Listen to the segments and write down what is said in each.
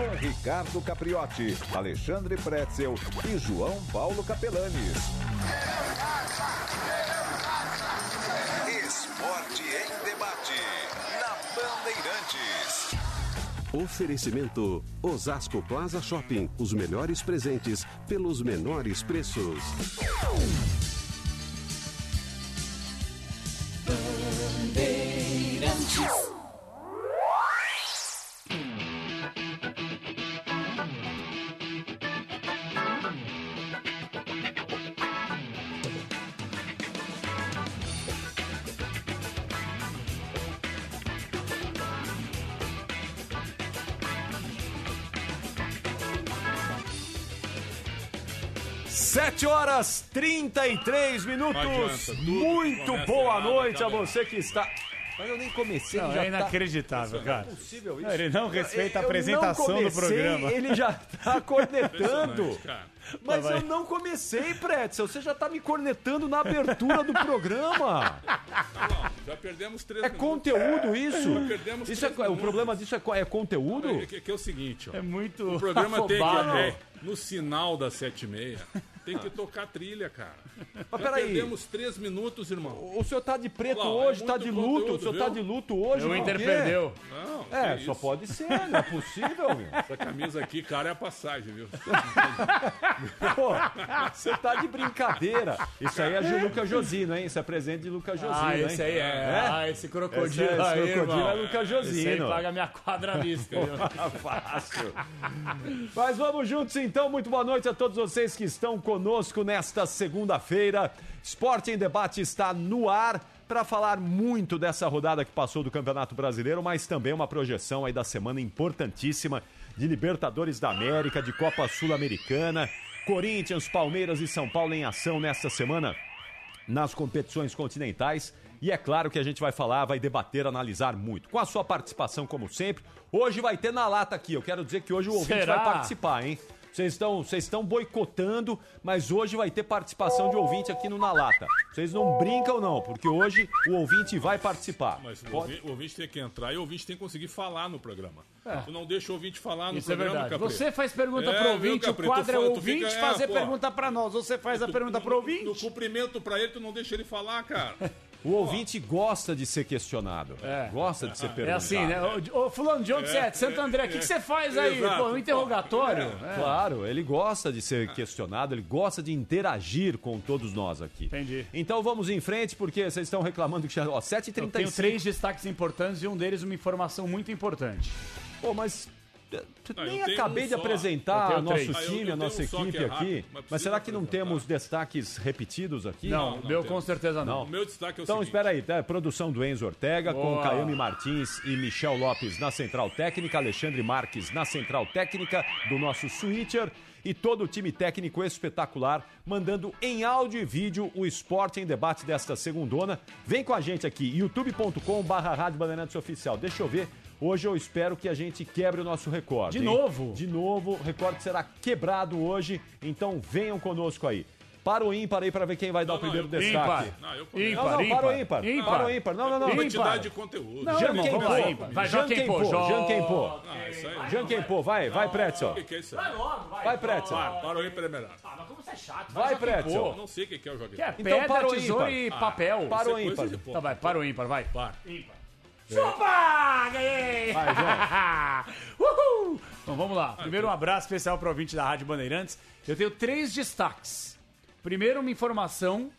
Com Ricardo Capriotti, Alexandre Pretzel e João Paulo Capelanes. Esporte em debate. Na Bandeirantes. Oferecimento Osasco Plaza Shopping. Os melhores presentes pelos menores preços. Sete horas 33 minutos. adianta, Muito boa errado, noite a você que está. Mas eu nem comecei, Não, é tá- inacreditável, cara. Não é possível isso. Não, ele não respeita a Eu apresentação não do comecei, programa. Ele já tá cornetando. Mas Vai, vai. eu não comecei, Pretzel. Você já tá me cornetando na abertura do programa. Já perdemos três É minutos. conteúdo isso. Já perdemos isso é, três o minutos. problema disso é, é conteúdo? É que, que é o seguinte, ó. É muito O programa tem que, é, no sinal das sete e meia, tem que tocar trilha, cara. Mas peraí. perdemos três minutos, irmão. O senhor tá de preto Olha lá, é hoje, tá muito de luto. conteúdo, o senhor viu? tá de luto hoje. O Inter perdeu. Não, É, só isso. pode ser, não é possível, meu. Essa camisa aqui, cara, é a passagem, viu? Pô, você tá de brincadeira. Isso aí é de Luca Josino, hein? Isso é presente de Luca Josino, Ah, esse aí é. Ah, esse crocodilo Esse é- esse aí, crocodilo irmão. é Luca Josino. Esse aí paga minha quadra à vista, viu? Fácil. Mas vamos juntos então. Muito boa noite a todos vocês que estão conosco nesta segunda-feira. Esporte em Debate está no ar para falar muito dessa rodada que passou do Campeonato Brasileiro, mas também uma projeção aí da semana importantíssima de Libertadores da América, de Copa Sul-Americana, Corinthians, Palmeiras e São Paulo em ação nesta semana nas competições continentais. E é claro que a gente vai falar, vai debater, analisar muito. Com a sua participação, como sempre. Hoje vai ter na lata aqui. Eu quero dizer que hoje o ouvinte Será? vai participar, hein? Vocês estão, vocês estão boicotando, mas hoje vai ter participação de ouvinte aqui no Na Lata. Vocês não brincam, não, porque hoje o ouvinte vai participar. Mas o Pode- o ouvinte tem que entrar e o ouvinte tem que conseguir falar no programa. Tu não deixa o ouvinte falar no Isso é programa. Capri. Você faz pergunta É, pro viu, ouvinte, Capri? o quadro Tu é o tu ouvinte fica- é, fazer pô. pergunta pra nós. Você faz a pergunta pro No ouvinte. cumprimento pra ele, tu não deixa ele falar, cara. O ouvinte gosta de ser questionado. É. Gosta de ser perguntado. É assim, né? Ô, ô, fulano, de onde você é? De Santo André. O que, que você faz aí? Exato. Pô, um interrogatório? É. Claro, ele gosta de ser questionado, ele gosta de interagir com todos nós aqui. Entendi. Então vamos em frente, porque vocês estão reclamando que já. Ó, Eu 7h35. tenho três destaques importantes e um deles uma informação muito importante. Pô, mas. Ah, Nem eu acabei um de só. Eu apresentar nosso três. Ah, eu- time, eu a tenho nossa um que equipe é rápido, aqui. mas Mas será que não apresentar. temos destaques repetidos aqui? Não, não o meu com certeza não. O meu destaque é o Então, seguinte. espera aí, tá? Produção do Enzo Ortega, com Boa. Caiane Martins e Michel Lopes na Central Técnica, Alexandre Marques na Central Técnica do nosso Switcher e todo o time técnico espetacular, mandando em áudio e vídeo o esporte em debate desta segundona. Vem com a gente aqui, youtube.com barra Rádio Bandeirantes Oficial. Deixa eu ver, hoje eu espero que a gente quebre o nosso recorde. De hein? novo? De novo, o recorde será quebrado hoje, então venham conosco aí. Para o ímpar aí para ver quem vai dar o não, primeiro eu- destaque. Ímpar. Não, eu começo. Não, não, para o ímpar. Ímpar. Para o ímpar. Não, não, não. Ímpar. Quantidade de conteúdo. Não, Jean Kempo. ímpar. Vai, Jean Kempo. Jean Kempo. Ah, isso aí. Jean Kempo, vai, vai, Pretzel. Que, que é isso aí? Vai, Pretzel. Para, para o ímpar é melhor. Mas como você é chato. Vai, em Pretzel. não sei o que é o jogo. Que é Então pedra, para o tesoura ímpar. e papel. Para o é ímpar. Tá, vai, para o ímpar, vai. Par. Ímpar. Chupa! Ganhei! Uhul! Então vamos lá. Primeiro, um abraço especial para o ouvinte da Rádio Bandeirantes. Eu tenho três destaques. Primeiro, uma informação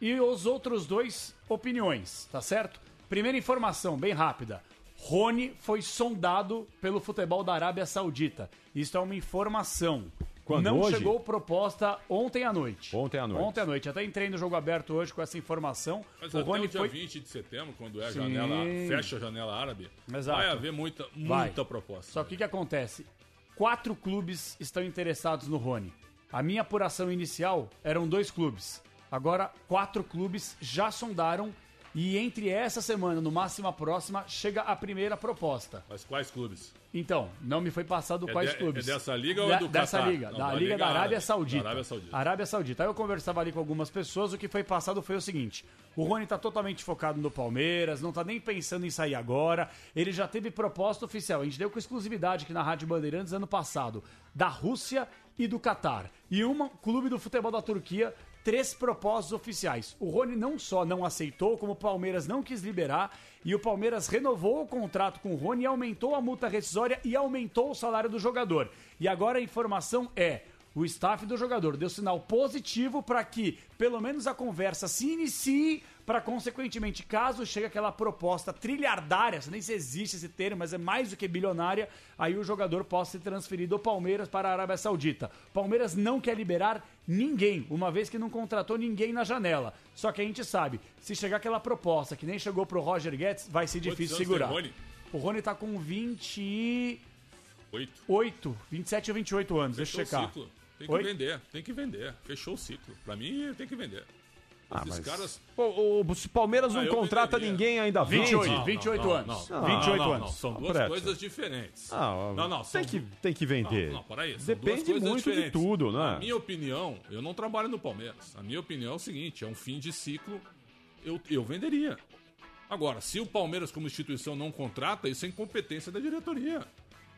e os outros dois, opiniões, tá certo? Primeira informação, bem rápida. Rony foi sondado pelo futebol da Arábia Saudita. Isso é uma informação. Quando? Não Hoje? chegou proposta ontem à noite. Ontem à noite. Ontem à noite. Até entrei no jogo aberto hoje com essa informação. Mas o até Rony o dia foi 20 de setembro, quando é a Sim. janela, fecha a janela árabe, Exato. vai haver muita, Vai. muita proposta. Só que o que acontece? Quatro clubes estão interessados no Rony. A minha apuração inicial eram dois clubes. Agora, quatro clubes já sondaram e entre essa semana, no máximo a próxima, chega a primeira proposta. Mas quais clubes? Então, não me foi passado É quais de- clubes. é dessa liga ou é Da- do Dessa Catar? liga, Não, da, da Liga da Arábia Saudita. da Arábia Saudita. Arábia Saudita. Aí eu conversava ali com algumas pessoas, o que foi passado foi o seguinte: o Rony tá totalmente focado no Palmeiras, não tá nem pensando em sair agora. Ele já teve proposta oficial. A gente deu com exclusividade aqui na Rádio Bandeirantes ano passado, da Rússia e do Catar. E um clube do futebol da Turquia três propostas oficiais. O Rony não só não aceitou, como o Palmeiras não quis liberar, e o Palmeiras renovou o contrato com o Rony, aumentou a multa rescisória e aumentou o salário do jogador. E agora a informação é: o staff do jogador deu sinal positivo para que, pelo menos, a conversa se inicie para, consequentemente, caso chegue aquela proposta trilhardária, nem se existe esse termo, mas é mais do que bilionária, aí o jogador possa ser transferido do Palmeiras para a Arábia Saudita. Palmeiras não quer liberar ninguém, uma vez que não contratou ninguém na janela. Só que a gente sabe, se chegar aquela proposta que nem chegou pro Roger Guedes, vai ser difícil segurar. o Rony? O Rony tá com 28, Oito. 27 ou 28 anos, deixa eu Fechou o checar. ciclo. Tem que Oi? vender, tem que vender. Fechou o ciclo. Pra mim, tem que vender. Ah, Esses mas- caras. Pô, o, o Palmeiras não Ah, eu contrata venderia. ninguém ainda 28, vende. 28 anos. Não, 28 não, não, anos. não, São Ah, duas Preto. coisas diferentes. Ah, não, não. tem, são que, du- tem que vender. Não, não, são duas Depende muito de diferentes. tudo, né? Na minha opinião, eu não trabalho no Palmeiras. A minha opinião é o seguinte: é um fim de ciclo. Eu, eu venderia. Agora, se o Palmeiras, como instituição, não contrata, isso é incompetência da diretoria.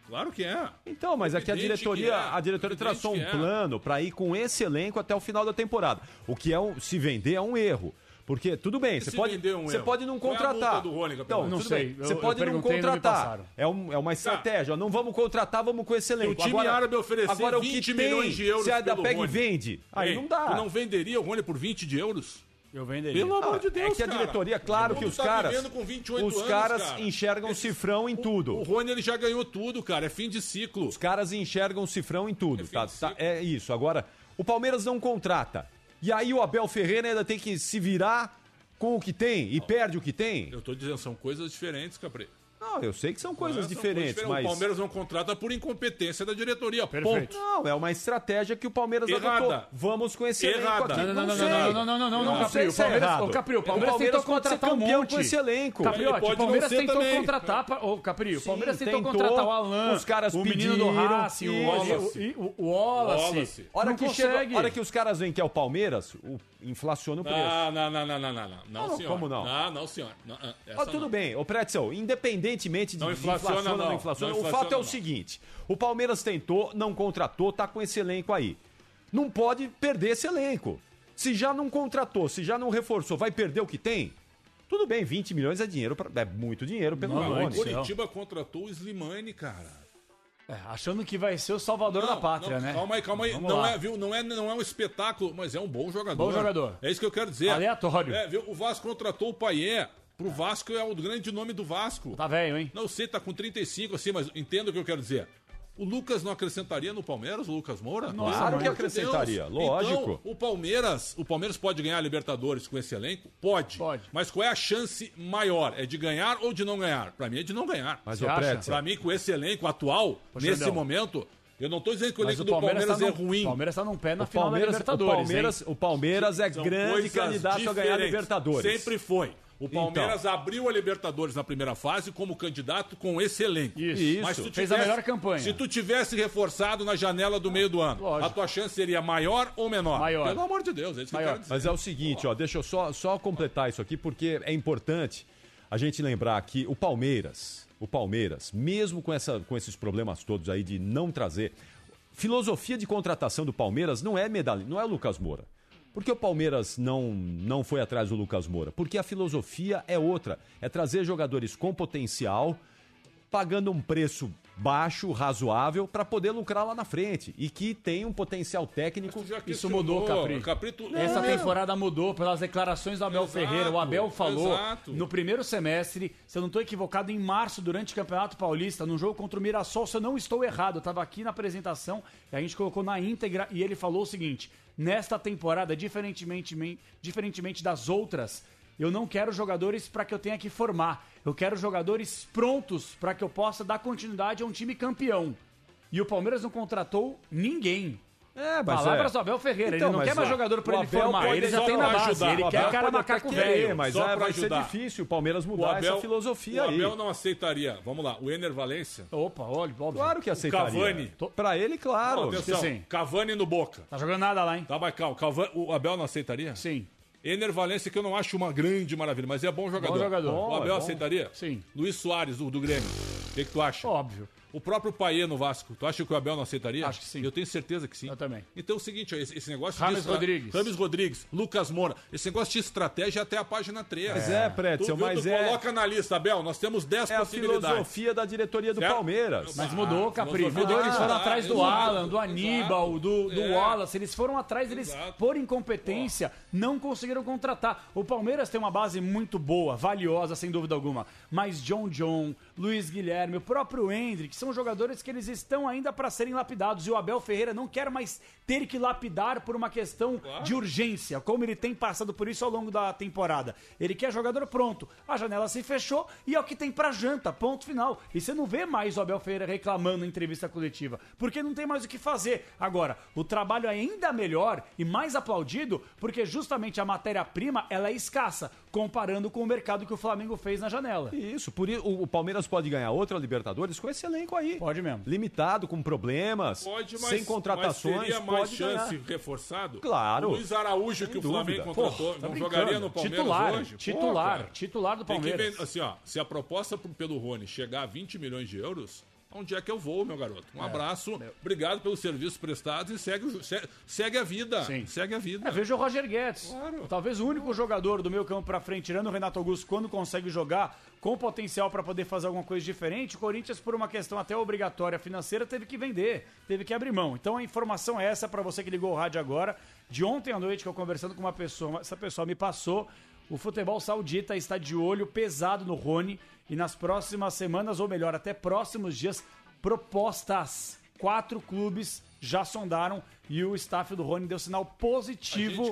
Claro que é. Então, mas aqui a Evidente diretoria, que é, a diretoria evidente traçou um é. plano para ir com esse elenco até o final da temporada. O que é um, se vender é um erro. Porque tudo bem, você se pode, vender é um você erro? pode não Qual é a contratar. multa do Rony, então? Não sei, bem. eu- Você eu pode não perguntei e não contratar. passaram. É, um, é uma estratégia. Não vamos contratar, vamos com esse elenco. o time árabe oferecer agora, o 20 que milhões tem, de euros Se a da e Rony. vende, aí Ei, não dá. Tu não venderia o Rony por 20 de euros? Eu venderia. Pelo amor de Deus, é que a cara. diretoria, claro O que os tá caras, vivendo com 28 os anos, caras cara. enxergam cifrão em tudo. O Rony ele já ganhou tudo, cara. É fim de ciclo. Os caras enxergam cifrão em tudo, É tá? Tá-. É isso. Agora, o Palmeiras não contrata. E aí o Abel Ferreira ainda tem que se virar com o que tem e perde o que tem? Eu tô dizendo, são coisas diferentes, Capri. Não, eu sei que são Não é? coisas São diferentes, O mas. Palmeiras não contrata por incompetência da diretoria. Perfeito. Ponto. Não, é uma estratégia que o Palmeiras Errada. adotou. Vamos elenco Errada. aqui. Não, não, não, não, não, não, não, não, não, Não Capri, o é Palmeiras- errado. ô, Capri, o Palmeiras pode tentou ser contratar um campeão monte. com esse elenco. Pode o Palmeiras não tentou também. contratar. pra- Ô, Capri, o Sim, Palmeiras tentou, tentou. contratar o Alan, Os caras o menino do Racing, o. Wallace. O, o Wallace. Hora Não que, consegue. chega, hora que os caras veem que é o Palmeiras, o, inflaciona o preço. Ah, não, não, não, não, não, não. Não, Não, senhor. como não? Não, não, senhor. Não, ah, tudo não. bem, ô Pretzel, independentemente de Não de inflaciona, inflaciona ou não. não inflaciona, Não o fato é o não. seguinte: o Palmeiras tentou, não contratou, tá com esse elenco aí. Não pode perder esse elenco. Se já não contratou, se já não reforçou, vai perder o que tem? Tudo bem, 20 milhões é dinheiro, pra- é muito dinheiro pelo Não, não é isso. Curitiba contratou o Slimane, cara. É, achando que vai ser o salvador da pátria, não, né? Calma aí, calma aí. Vamos Não lá. é, viu? Não é, não é um espetáculo, mas é um bom jogador. Bom jogador. É isso que eu quero dizer. Aleatório. É, viu? O Vasco contratou o Paier. Pro Vasco é o grande nome do Vasco. Tá velho, hein? Não sei, tá com 35 assim, mas entenda o que eu quero dizer. O Lucas não acrescentaria no Palmeiras, o Lucas Moura? Nossa, Claro que acrescentaria, lógico. Então, o Palmeiras, o Palmeiras pode ganhar a Libertadores com esse elenco? Pode. Pode. Mas qual é a chance maior? É de ganhar ou de não ganhar? Pra mim é de não ganhar. Mas o Pra mim, com esse elenco atual, Ô, nesse momento, eu não tô dizendo que o elenco o do Palmeiras, Palmeiras, tá é num, ruim. Palmeiras tá num pé na o final da Palmeiras, o Libertadores, Palmeiras, hein? o Palmeiras é São grande candidato a ganhar a. Libertadores. Sempre foi. O Palmeiras abriu a Libertadores na primeira fase como candidato com esse elenco. Isso. Isso. Mas se tu Fez a melhor campanha. Se tu tivesse reforçado na janela do meio do ano, Lógico. a tua chance seria maior ou menor? Maior. Pelo amor de Deus, é isso que eu Maior. quero dizer. Mas é o seguinte, ó, deixa eu só, só completar isso aqui, porque é importante a gente lembrar que o Palmeiras, o Palmeiras, mesmo com, essa, com esses problemas todos aí de não trazer, filosofia de contratação do Palmeiras não é medalha, não é o Lucas Moura. Por que o Palmeiras não, não foi atrás do Lucas Moura? Porque a filosofia é outra. É trazer jogadores com potencial, pagando um preço baixo, razoável, para poder lucrar lá na frente. E que tem um potencial técnico. Isso mudou, Capri. Capri tu- Essa Não, temporada mudou pelas declarações do Abel Exato, Ferreira. O Abel falou exato. no primeiro semestre, se eu não estou equivocado, em março, durante o Campeonato Paulista, no jogo contra o Mirassol, se eu não estou errado, eu estava aqui na apresentação e a gente colocou na íntegra e ele falou o seguinte: nesta temporada, diferentemente, diferentemente das outras, eu não quero jogadores para que eu tenha que formar. Eu quero jogadores prontos para que eu possa dar continuidade a um time campeão. E o Palmeiras não contratou ninguém. É, Palavras do Abel Ferreira. Então, ele não mas, quer mais ó, jogador pra o ele formar. Ele já só tem na pra base. ajudar. Ele O quer cara macaco velho. mas Só é, pra vai ser ajudar. difícil o Palmeiras O mudar Abel, essa filosofia o aí. Abel não aceitaria. Vamos lá, o Ener Valência. Opa, olha, óbvio. Claro que aceitaria. Cavani. Pra ele, claro. Não, atenção, sim. Cavani no Boca. Tá jogando nada lá, hein? Tá, mas calma, Cavani, o Abel não aceitaria? Sim. Ener Valência, que eu não acho uma grande maravilha, mas é bom jogador. jogador. O Bom, Abel é bom. aceitaria? Sim. Luiz Soares, do, do Grêmio. O que, que tu acha? Óbvio. O próprio Paê no Vasco, tu acha que o Abel não aceitaria? Acho que sim. Eu tenho certeza que sim. Eu também. Então é o seguinte, ó, esse, esse negócio Rames de Rodrigues. Rames Rodrigues, Lucas Moura. Esse negócio de estratégia é até a página 3. Mas é, Tu, Pretzel, mas tu é, coloca na lista, Abel, nós temos 10 é a possibilidades. filosofia da diretoria do Certo? Palmeiras. Mas Ah, mudou, Capri. filosofia Mudou. de Eles foram mudar, atrás do exato, Alan, do Aníbal, exato. do, do É. Wallace. Eles foram atrás, eles, Exato. por incompetência, não conseguiram contratar. O Palmeiras tem uma base muito boa, valiosa, sem dúvida alguma. Mas John John, Luiz Guilherme, o próprio Hendrick, são jogadores que eles estão ainda para serem lapidados. E o Abel Ferreira não quer mais ter que lapidar por uma questão de urgência, como ele tem passado por isso ao longo da temporada. Ele quer jogador pronto. A janela se fechou e é o que tem pra janta, ponto final. E você não vê mais o Abel Ferreira reclamando em entrevista coletiva, porque não tem mais o que fazer. Agora, o trabalho é ainda melhor e mais aplaudido, porque justamente a matéria-prima ela é escassa, comparando com o mercado que o Flamengo fez na janela. Isso, por isso o o Palmeiras pode ganhar outra Libertadores com esse elenco aí. Pode mesmo. Limitado, com problemas, Pode, mas, sem contratações, mas teria mais pode chance ganhar. reforçado? Claro. O Luiz Araújo, que o dúvida. Flamengo contratou, Tá não brincando. jogaria no Palmeiras titular, hoje? Pô, Titular, cara. titular do Tem que Palmeiras. vender- assim, ó, se a proposta pro- pelo Rony chegar a 20 milhões de euros, onde é que eu vou, meu garoto? É. Um abraço, obrigado pelos serviços prestados e segue, segue a vida. Sim. Segue a vida. É, veja o Roger Guedes. Claro. Talvez o único jogador do meio campo pra frente, tirando o Renato Augusto, quando consegue jogar com potencial pra poder fazer alguma coisa diferente, o Corinthians, por uma questão até obrigatória financeira, teve que vender, teve que abrir mão. Então a informação é essa pra você que ligou o rádio agora. De ontem à noite que eu conversando com uma pessoa, essa pessoa me passou. O futebol saudita está de olho pesado no Rony e nas próximas semanas, ou melhor, até próximos dias, propostas. Quatro clubes já sondaram e o staff do Rony deu sinal positivo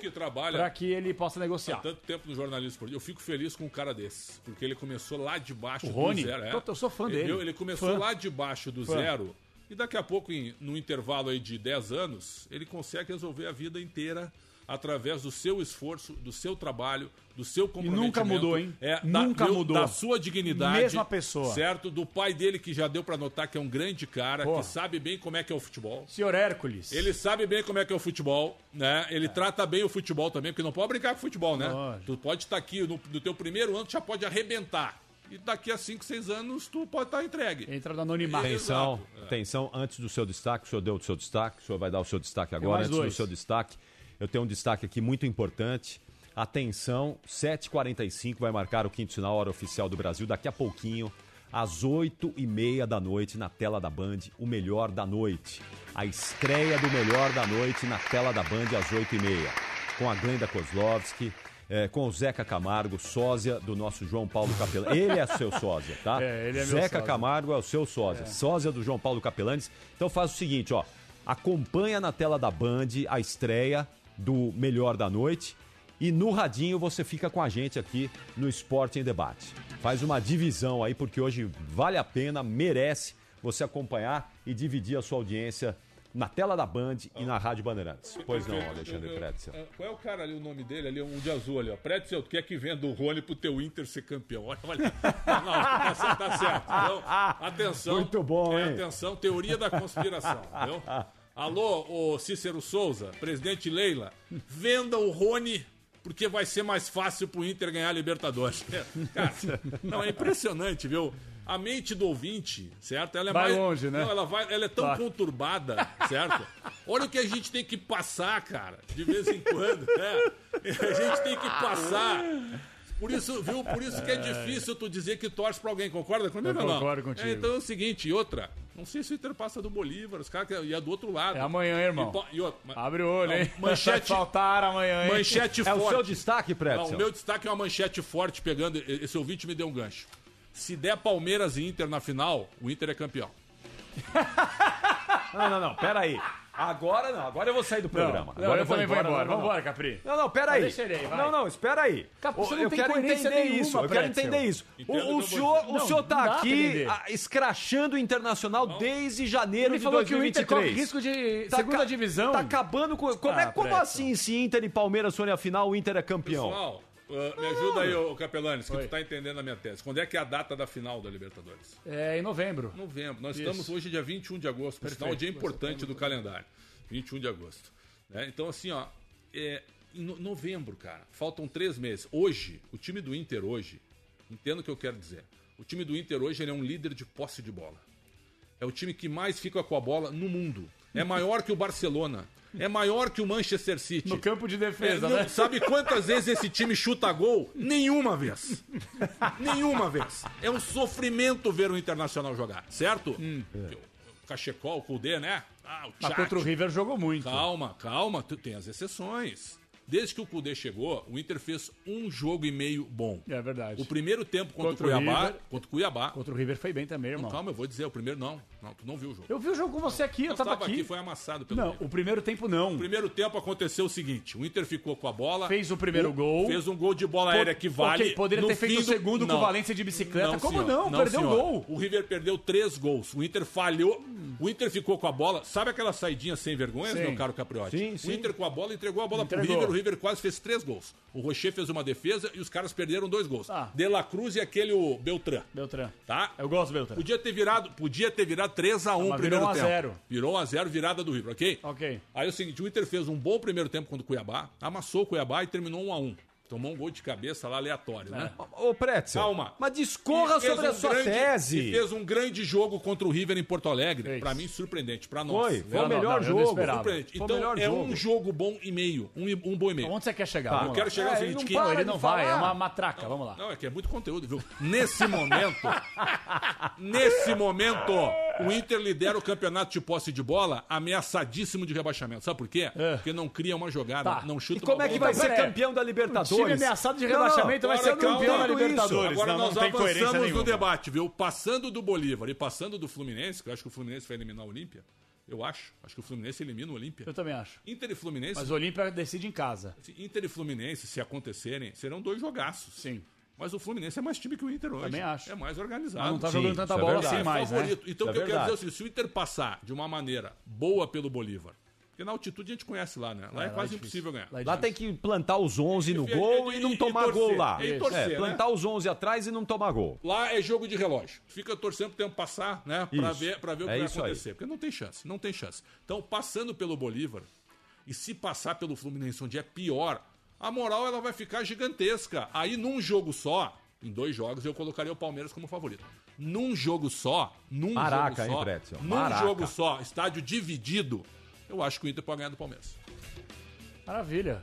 para que ele possa Há negociar. tanto tempo no jornalismo esportivo, eu fico feliz com um cara desse. Porque ele começou lá de baixo O do Rony? zero. é. Eu- eu sou fã Ele- dele. Ele começou Fã. lá de baixo do Fã. zero. E daqui a pouco, em, num intervalo aí de 10 anos, ele consegue resolver a vida inteira através do seu esforço, do seu trabalho, do seu comprometimento. nunca mudou, hein? É, Nunca da, mudou. Da sua dignidade. Mesma pessoa. Certo? Do pai dele, que já deu pra notar que é um grande cara, Porra. que sabe bem como é que é o futebol. Senhor Hércules. Ele sabe bem como é que é o futebol, né? Ele trata bem o futebol também, porque não pode brincar com o futebol, né? Lógico. Tu pode estar aqui no, no teu primeiro ano, tu já pode arrebentar. E daqui a 5, 6 anos, tu pode estar entregue. Entra no anonimato. Atenção, Exato. atenção, antes do seu destaque, o senhor deu o seu destaque, o senhor vai dar o seu destaque agora. Antes dois. do seu destaque, eu tenho um destaque aqui muito importante. Atenção, 7h45 vai marcar o quinto sinal, hora oficial do Brasil, daqui a pouquinho, às 8h30 da noite, na tela da Band, o melhor da noite. A estreia do melhor da noite na tela da Band às 8h30. Com a Glenda Kozlovski, eh, com o Zeca Camargo, sósia do nosso João Paulo Capelão. Ele é seu sósia, tá? É, ele é meu Zeca sósia. Camargo é o seu sósia, sósia do João Paulo Capelanes. Então faz o seguinte, ó, acompanha na tela da Band a estreia do Melhor da Noite e no radinho você fica com a gente aqui no Esporte em Debate. Faz uma divisão aí porque hoje vale a pena, merece você acompanhar e dividir a sua audiência na tela da Band e na Rádio Bandeirantes. Pois não, Alexandre Pretzel. É, Qual é o cara ali, o nome dele ali, um de azul ali, ó. Pretzel, tu quer que venda o Rony pro teu Inter ser campeão? Olha, olha. Não, tá certo, tá certo. Então, atenção. Muito bom, É, hein? Atenção, teoria da conspiração, entendeu? Alô, ô Cícero Souza, presidente Leila, venda o Rony porque vai ser mais fácil pro Inter ganhar a Libertadores. Cara, não, é impressionante, viu? A mente do ouvinte, certo? Ela é Vai mais longe, né? Não, ela vai, ela é tão Vai. conturbada, certo? Olha o que a gente tem que passar, cara, de vez em quando, né? A gente tem que passar. Por isso, viu? Por isso que é difícil tu dizer que torce pra alguém. Concorda comigo Eu ou não? concordo contigo. É, então é o seguinte, e outra. Não sei se o Inter passa do Bolívar, os caras e é do outro lado. É amanhã, irmão. E, e outra, Abre o olho, Não, hein? manchete- Vai faltar amanhã, hein? manchete É o forte. seu destaque, Não, Pretzel? o meu destaque é uma manchete forte pegando. Esse ouvinte me deu um gancho. Se der Palmeiras e Inter na final, o Inter é campeão. Não, não, não, pera aí. Agora não, agora eu vou sair do Não, programa. não, agora eu também vou embora. não, não, Vamos não. embora, Capri. Não, não, pera aí. Deixa ele aí, vai. Não, não, espera aí. Capô, você não eu tem quero entender nenhuma, isso. Eu quero entender isso. O, o senhor, ponto o Não, senhor não tá aqui ah, escrachando o Internacional desde janeiro Ele de falou que o Inter 2023. corre risco de Tá segunda divisão. Tá acabando com. Como, Ah, é, como Pretzel. assim, se Inter e Palmeiras forem a final, o Inter é campeão? Pessoal, uh, me ajuda aí, ô Capelanes, que tu tá entendendo a minha tese. Quando é que é a data da final da Libertadores? É em novembro. Novembro. Nós Isso. estamos hoje dia 21 de agosto, por sinal, o dia importante do calendário. 21 de agosto. né? Então, assim, ó, é, em no- novembro, cara, faltam três meses. Hoje, o time do Inter hoje, entendo o que eu quero dizer. O time do Inter hoje ele é um líder de posse de bola. É o time que mais fica com a bola no mundo. É maior que o Barcelona. É maior que o Manchester City. No campo de É, defesa, não- né? Sabe quantas vezes esse time chuta gol? Nenhuma vez. Nenhuma vez. É um sofrimento ver o Internacional jogar, certo? O Cachecol, o Kudê, né? Ah, o Mas contra o River jogou muito. Calma, calma, tu tem as exceções. Desde que o Kudê chegou, o Inter fez um jogo e meio bom. É verdade. O primeiro tempo contra, Contra o o Cuiabá, River. contra o Cuiabá. Contra o River foi bem também, irmão. Calma, eu vou dizer, o primeiro não. Não, tu não viu o jogo. Eu vi o jogo com você aqui, eu tava tava aqui. foi amassado pelo Não, River. o primeiro tempo não. No primeiro tempo aconteceu o seguinte: o Inter ficou com a bola. Fez o primeiro gol. Fez um gol de bola aérea que vale. Ok, poderia ter feito o segundo com Não. o Valência de bicicleta. Como senhor. não? Perdeu o gol. O River perdeu três gols. O Inter falhou. O Inter ficou com a bola. Sabe aquela saidinha sem vergonha, meu caro Capriotti? Sim, sim. O Inter com a bola entregou a bola Entregou. pro River. O River quase fez três gols. O Rocher fez uma defesa e os caras perderam dois gols. Ah. De La Cruz e aquele o Beltrán. Beltrán. Tá? Eu gosto do Beltrán. Podia ter virado, podia ter virado 3 a 1 mas primeiro virou 1 a tempo. 0. Virou 1 a 0 virada do River, OK? Ok. Aí é o seguinte, o Inter fez um bom primeiro tempo contra o Cuiabá, amassou o Cuiabá e terminou 1 a 1. Tomou um gol de cabeça lá aleatório, né? Ô, Pretzel. Calma. Mas discorra sobre a um sua grande- tese. E fez um grande jogo contra o River em Porto Alegre. Pra mim, surpreendente. Pra nós. Foi, foi o melhor não, não jogo. Surpreendente. Foi o Então, melhor é jogo. um jogo bom e meio. Um, um bom e meio. Onde você quer chegar? Tá. Eu quero chegar ao É, seguinte, ele não que... para Não, ele não vai, falar. é uma matraca. Vamos lá. Não, é que é muito conteúdo, viu? Nesse momento, nesse momento, o Inter lidera o campeonato de posse de bola ameaçadíssimo de rebaixamento. Sabe por quê? É. Porque não cria uma jogada, Tá. não chuta E como é que vai ser campeão da O time Libertadores? ameaçado de Não, não, rebaixamento vai ser campeão da isso. Libertadores. Agora não, nós não avançamos no debate, viu? Passando do Bolívar e passando do Fluminense, que eu acho que o Fluminense vai eliminar o Olímpia. Eu acho. Acho que o Fluminense elimina o Olímpia. Eu também acho. Inter e Fluminense. Mas o Olímpia decide em casa. Inter e Fluminense, se acontecerem, serão dois jogaços. Sim. Mas o Fluminense é mais time que o Inter hoje. Também acho. É mais organizado. Mas não tá Sim, jogando tanta isso é bola verdade. assim é mais, né? Então, Isso o que é eu quero dizer é seguinte: se o Inter passar de uma maneira boa pelo Bolívar, porque na altitude a gente conhece lá, né? Lá é, lá é quase difícil. impossível ganhar. Lá é Lá tem que plantar os 11 no E- gol e- e, não tomar e torcer. gol lá. E torcer, é, né? plantar os 11 atrás e não tomar gol. Lá é jogo de relógio. Fica torcendo pro tempo passar, né? Pra Isso. ver, pra ver o que É vai isso aí. acontecer. Porque não tem chance, não tem chance. Então, passando pelo Bolívar, e se passar pelo Fluminense, onde é pior, a moral ela vai ficar gigantesca. Aí, num jogo só, em dois jogos, eu colocaria o Palmeiras como favorito. Num jogo só, num Maraca, jogo hein, só, Pretzel? num Maraca. jogo só, estádio dividido, eu acho que o Inter pode ganhar do Palmeiras. Maravilha.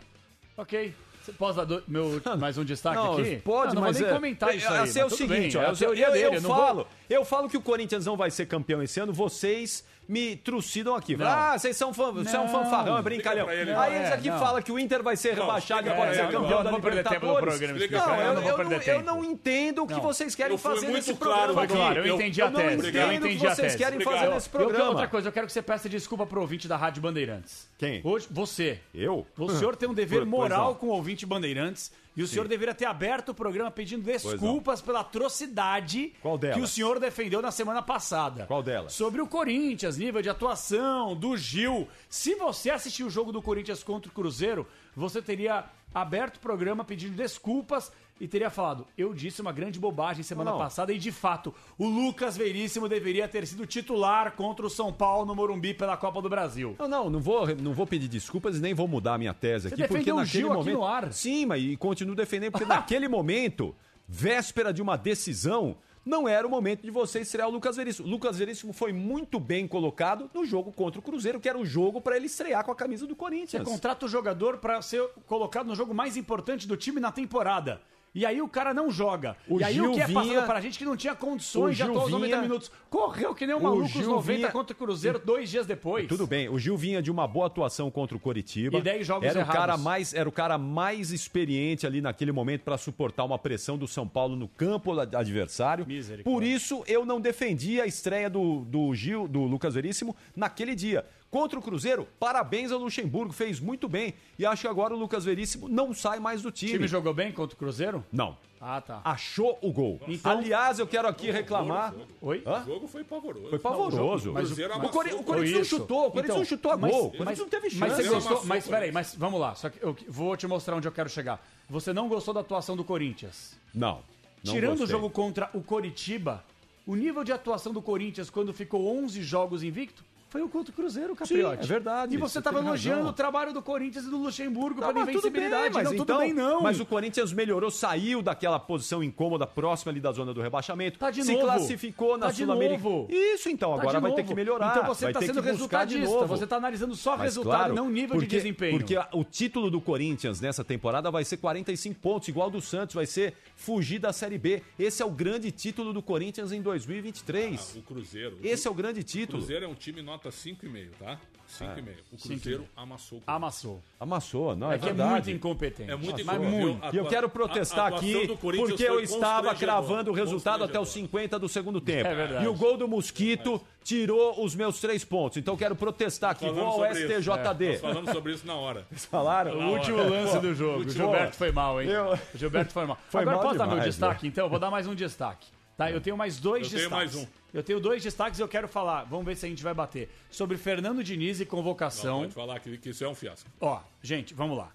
Ok. Você pode dar do- meu, mais um destaque Não, aqui? pode, não, não mas vou nem é, comentar é, isso aí. assim, é o seguinte, bem, ó, é a teoria eu, dele. eu não vou- falo, eu falo que o Corinthians não vai ser campeão esse ano, vocês me trucidam aqui. Ah, vocês são, fã, você é um Não. fanfarrão, é brincalhão. Ele. Aí eles é, aqui não. falam que o Inter vai ser rebaixado e pode pra ser ele, campeão não, da Libertadores. Não, eu, eu, perder não, eu não entendo o que Não. vocês querem Eu fazer muito nesse claro programa. Foi aqui. claro, eu Eu- entendi Eu a não tese. entendo Eu o que entendi vocês querem Obrigado. fazer nesse programa. outra coisa, eu quero que você peça desculpa pro ouvinte da Rádio Bandeirantes. Quem? Hoje, você. Eu? O senhor tem um dever moral com o ouvinte Bandeirantes e o senhor deveria ter aberto o programa pedindo desculpas pela atrocidade que o senhor defendeu na semana passada. Qual delas? Sobre o Corinthians, nível de atuação, do Gil. Se você assistiu o jogo do Corinthians contra o Cruzeiro, você teria aberto o programa pedindo desculpas e teria falado: Eu disse uma grande bobagem semana Não, não. passada e de fato o Lucas Veríssimo deveria ter sido titular contra o São Paulo no Morumbi pela Copa do Brasil. Não, não, não vou, não vou pedir desculpas e nem vou mudar a minha tese aqui, porque o naquele Gil momento. no ar. Sim, mas e continuo defendendo, porque naquele momento, véspera de uma decisão, não era o momento de você estrear o Lucas Veríssimo. O Lucas Veríssimo foi muito bem colocado no jogo contra o Cruzeiro, que era o jogo para ele estrear com a camisa do Você Corinthians. contrata o jogador pra ser colocado no jogo mais importante do time na temporada. E aí o cara não joga. O e aí Gil o que é vinha- passado pra gente que não tinha condições de atuar os 90 vinha- minutos. Correu que nem um O maluco os Gil 90 vinha- contra o Cruzeiro dois dias depois. Tudo bem, o Gil vinha de uma boa atuação contra o Coritiba. E dez jogos era o cara mais Era o cara mais experiente ali naquele momento para suportar uma pressão do São Paulo no campo ad- adversário. Por isso eu não defendi a estreia do, do Gil, do Lucas Veríssimo, naquele dia. Contra o Cruzeiro, parabéns ao Luxemburgo, fez muito bem. E acho que agora o Lucas Veríssimo não sai mais do O time. time jogou bem contra o Cruzeiro? Não. Ah, tá. Achou o gol. Então- Aliás, eu quero aqui reclamar. Oi? Hã? O jogo foi pavoroso. Foi pavoroso. Mas o Cruzeiro o, amassou. Cori- o Corinthians não chutou, o Corinthians Então, não chutou a mas- gol. O Corinthians mas- não teve chance. Mas você gostou? Mas o peraí, mas vamos lá. Só que eu vou te mostrar onde eu quero chegar. Você não gostou da atuação do Corinthians? Não. não Tirando o gostei. jogo contra o Coritiba, o nível de atuação do Corinthians quando ficou 11 jogos invicto foi o contra o Cruzeiro, Capriotti. é verdade, E você estava elogiando razão. o trabalho do Corinthians e do Luxemburgo Tá, pela mas tudo bem, invencibilidade. mas não, então, tudo bem não. Mas o Corinthians melhorou, saiu daquela posição incômoda próxima ali da zona do rebaixamento. Tá de se novo. classificou na Tá de Sul-Americana. Isso, então, Tá agora vai ter que melhorar. Então você está sendo resultadista. novo. Você está analisando só Mas, resultado, claro, não nível porque, de desempenho. Porque a- o título do Corinthians nessa temporada vai ser 45 pontos, igual do Santos, vai ser fugir da Série B. Esse é o grande título do Corinthians em 2023. O Cruzeiro. Esse é o grande O título. Cruzeiro é um time nota 5,5, tá? 5,5. O Cruzeiro amassou. o. Amassou. Amassou, não, é, É que é verdade. muito incompetente. É muito incompetente. E eu quero protestar a aqui porque eu estava cravando o resultado até os Constrangedor. 50 do segundo tempo. É verdade. E o gol do Mosquito tirou os meus três pontos. Então eu quero protestar aqui. Vou ao isso. STJD. Nós falamos sobre isso na hora. Falaram? O último lance do jogo. O Gilberto foi mal, hein? Eu- O Gilberto foi mal. Foi Agora mal posso dar meu demais, destaque, então? Eu vou dar mais um destaque. Tá, eu tenho mais dois Eu tenho destaques. mais um. Eu tenho dois destaques e eu quero falar. Vamos ver se a gente vai bater. Sobre Fernando Diniz e Não, convocação. pode falar que, que isso é um fiasco. Ó, gente, vamos lá.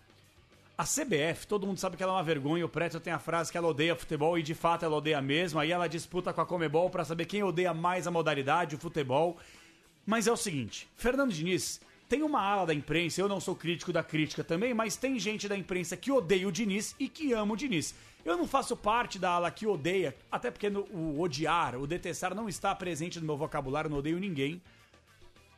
A CBF, todo mundo sabe que ela é uma vergonha. O Pretzel tem a frase que ela odeia futebol e de fato ela odeia mesmo. Aí ela disputa com a Comebol pra saber quem odeia mais a modalidade, o futebol. Mas é o seguinte: Fernando Diniz tem uma ala da imprensa. Eu não sou crítico da crítica também, mas tem gente da imprensa que odeia o Diniz e que ama o Diniz. Eu não faço parte da ala que odeia, até porque no- o odiar, o detestar não está presente no meu vocabulário, não odeio ninguém.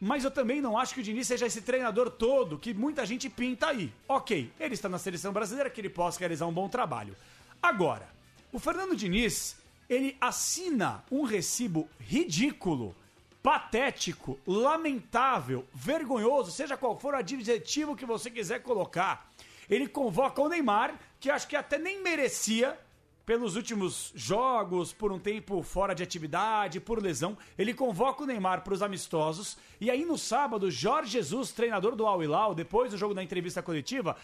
Mas eu também não acho que o Diniz seja esse treinador todo que muita gente pinta aí. Ok, ele está na seleção brasileira, que ele possa realizar um bom trabalho. Agora, o Fernando Diniz, ele assina um recibo ridículo, patético, lamentável, vergonhoso, seja qual for o adjetivo que você quiser colocar. Ele convoca o Neymar, que acho que até nem merecia pelos últimos jogos, por um tempo fora de atividade, por lesão, ele convoca o Neymar para os amistosos. E aí no sábado, Jorge Jesus, treinador do Al Hilal, depois do jogo da entrevista coletiva,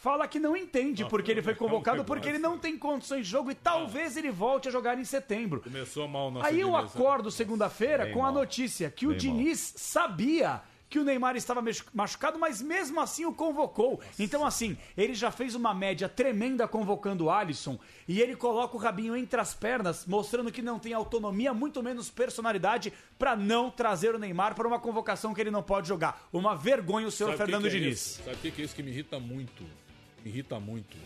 fala que não entende porque ele foi convocado, porque ele não tem condições de jogo e talvez ele volte a jogar em setembro. Começou mal o nosso Aí eu né? acordo segunda-feira com a mal. notícia que o Bem Diniz sabia que o Neymar estava machucado, mas mesmo assim o convocou. Então, assim, ele já fez uma média tremenda convocando o Alisson e ele coloca o rabinho entre as pernas, mostrando que não tem autonomia, muito menos personalidade, para não trazer o Neymar para uma convocação que ele não pode jogar. Uma vergonha o senhor Sabe o que Fernando que é Diniz. isso? Sabe o que que é isso que me irrita muito? Me irrita muito.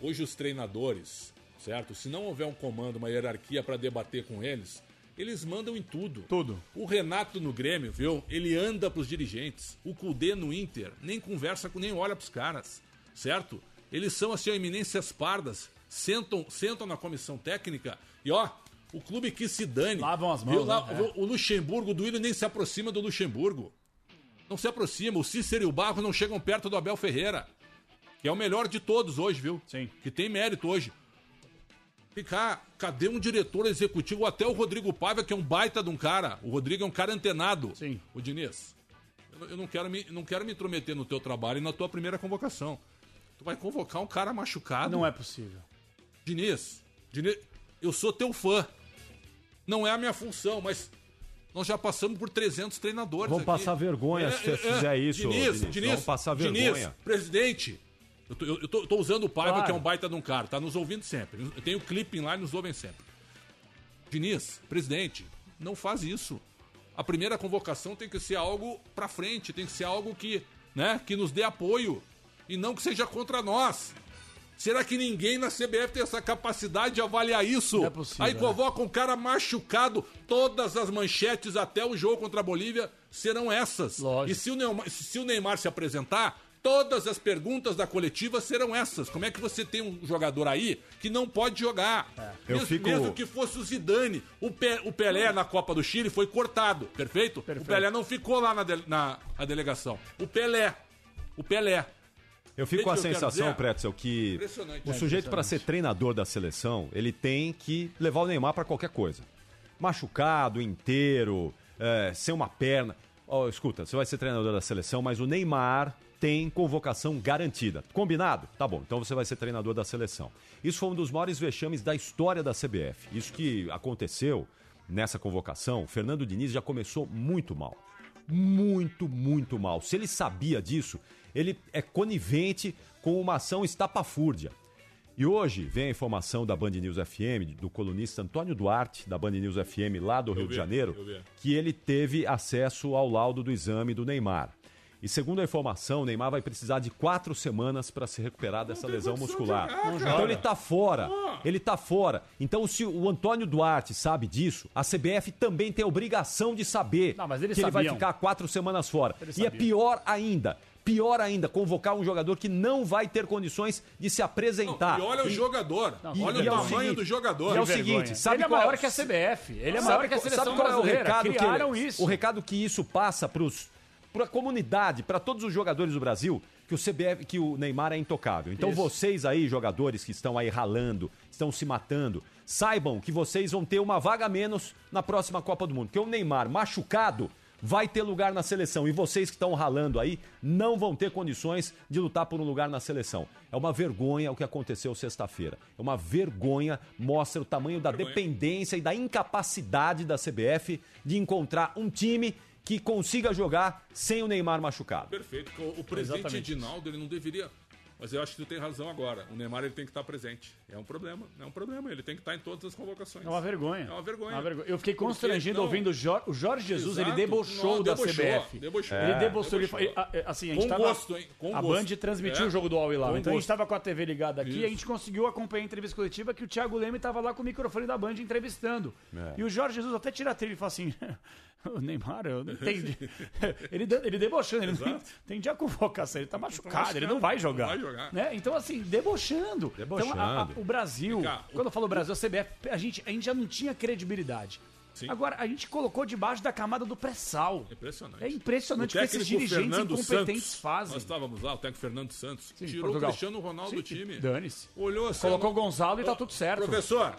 Hoje os treinadores, certo? Se não houver um comando, uma hierarquia para debater com eles, eles mandam em tudo. Tudo. O Renato no Grêmio, viu? Ele anda pros dirigentes. O Cudê no Inter nem conversa com nem olha pros caras, certo? Eles são assim ó, eminências pardas, sentam, sentam na comissão técnica e ó, o clube que se dane. Lavam as mãos, Viu? Lá- né? O Luxemburgo, o Duílio nem se aproxima do Luxemburgo. Não se aproxima. O Cícero e o Barro não chegam perto do Abel Ferreira. Que é o melhor de todos hoje, viu? Sim. Que tem mérito hoje. Ficar, cadê um diretor executivo? Até o Rodrigo Paiva, que é um baita de um cara. O Rodrigo é um cara antenado. Sim. O Diniz, eu não- eu não quero, me, não quero me intrometer no teu trabalho e na tua primeira convocação. Tu vai convocar um cara machucado. Não é possível. Diniz, Diniz, eu sou teu fã. Não é a minha função, mas nós já passamos por 300 treinadores. É, passar vergonha se você fizer isso, Diniz, Diniz. Diniz, Diniz, vergonha. presidente, eu tô, eu- tô- tô usando o Paiva, Claro. que é um baita de um cara, tá nos ouvindo sempre. Eu tenho clipping lá e nos ouvem sempre. Diniz, presidente, não faz isso. A primeira convocação tem que ser algo pra frente, tem que ser algo que, né, que nos dê apoio e não que seja contra nós. Será que ninguém na CBF tem essa capacidade de avaliar isso? É possível, Aí né? convoca um cara machucado, todas as manchetes até o jogo contra a Bolívia serão essas. Lógico. E se o, Neymar, se o Neymar se apresentar, todas as perguntas da coletiva serão essas. Como é que você tem um jogador aí que não pode jogar? Eu mesmo, fico- mesmo que fosse o Zidane, o, Pe- o Pelé na Copa do Chile foi cortado, perfeito? Perfeito. O Pelé não ficou lá na, de- na delegação. O Pelé, o Pelé. Eu fico com a sensação, dizer? Pretzel, que o sujeito para ser treinador da seleção, ele tem que levar o Neymar para qualquer coisa. Machucado, inteiro, é, sem uma perna. Ó, escuta, você vai ser treinador da seleção, mas o Neymar tem convocação garantida. Combinado? Tá bom, então você vai ser treinador da seleção. Isso foi um dos maiores vexames da história da CBF. Isso que aconteceu nessa convocação, Fernando Diniz já começou muito mal muito, muito mal. Se ele sabia disso, ele é conivente com uma ação estapafúrdia. E hoje vem a informação da Band News FM, do colunista Antônio Duarte, da Band News FM lá do Rio vi, de Janeiro, eu que ele teve acesso ao laudo do exame do Neymar. E segundo a informação, o Neymar vai precisar de quatro semanas para se recuperar dessa lesão de muscular. Não então ele tá fora. Ah. Ele tá fora. Então, se o Antônio Duarte sabe disso, a CBF também tem a obrigação de saber Não, que ele vai sabiam. ficar quatro semanas fora. Eles e é sabiam. pior ainda. Pior ainda, convocar um jogador que não vai ter condições de se Não, apresentar. e olha o jogador. e- olha e é o o tamanho seguinte, do jogador. e é o seguinte, sabe ele é qual- maior que a CBF. Ele é Sabe maior que a seleção sabe qual é o brasileira. recado que Criaram isso. O recado que isso passa para a comunidade, para todos os jogadores do Brasil, que o CBF, que o Neymar é intocável. Então Isso. vocês aí, jogadores que estão aí ralando, estão se matando, saibam que vocês vão ter uma vaga menos na próxima Copa do Mundo. Porque o Neymar machucado vai ter lugar na seleção. E vocês que estão ralando aí não vão ter condições de lutar por um lugar na seleção. É uma vergonha o que aconteceu sexta-feira. É uma vergonha, mostra o tamanho da Vergonha. dependência e da incapacidade da CBF de encontrar um time que consiga jogar sem o Neymar machucado. Perfeito. O, o presidente Exatamente. Edinaldo, ele não deveria. Mas eu acho que tu tem razão agora. O Neymar ele tem que estar presente. É um problema. É um problema. Ele tem que estar em todas as convocações. É uma vergonha. É uma vergonha. É uma vergonha. Eu fiquei constrangido não, ouvindo o Jorge, o Jorge Jesus, Exato. ele debochou Não, da debochou, CBF. debochou. Ele É, debochou. Ele, debochou. ele- a- a- assim, a gente Com tava, gosto, hein? Com a gosto. Band transmitiu É. o jogo do Al Hilal. Então a gente gosto. tava com a TV ligada aqui e a Isso. gente conseguiu acompanhar a entrevista coletiva que o Thiago Leme tava lá com o microfone da Band entrevistando. É. E o Jorge Jesus até tira a trilha e fala assim... O Neymar, eu não entendi. ele, de- ele debochando, ele não Exato. entendi a convocação, ele tá machucado, machucado, ele não vai não jogar. vai jogar. Né? Então, assim, debochando. Debochando. Então, a- a- o Brasil, Cá, quando eu falo Brasil, a CBF, a gente, a gente já não tinha credibilidade. Sim. Agora, a gente colocou debaixo da camada do pré-sal. Impressionante. É impressionante o que esses dirigentes Fernando incompetentes Santos, fazem. Nós estávamos lá, o técnico Fernando Santos. Sim, tirou Portugal. o Cristiano Ronaldo Sim, do time. Dane-se. Olhou assim. Colocou o não- Gonzalo e tá Ô, tudo certo. Professor,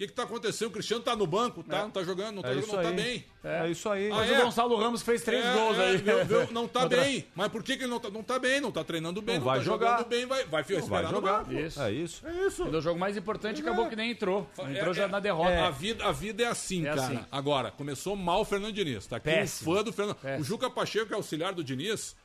que, que tá acontecendo? O Cristiano tá no banco, tá? Não tá jogando, não tá É jogando, isso não tá aí. bem. É, isso aí. Ah, Mas é? o Gonçalo Ramos fez três É, gols é, aí. viu, viu? não tá Outra- bem. Mas por que, que ele não tá, não tá bem? Não tá treinando bem, Não não, vai tá jogar. jogando bem, vai, vai, Vai esperar no jogar. Isso. É isso. É isso. E no jogo mais importante acabou que nem entrou. Entrou É, já é, na derrota. A, vida, a vida é assim, É cara. assim. Agora, começou mal o Fernando Diniz. Tá aqui Péssimo. um fã do Fernando. Péssimo. O Juca Pacheco, que é auxiliar do Diniz.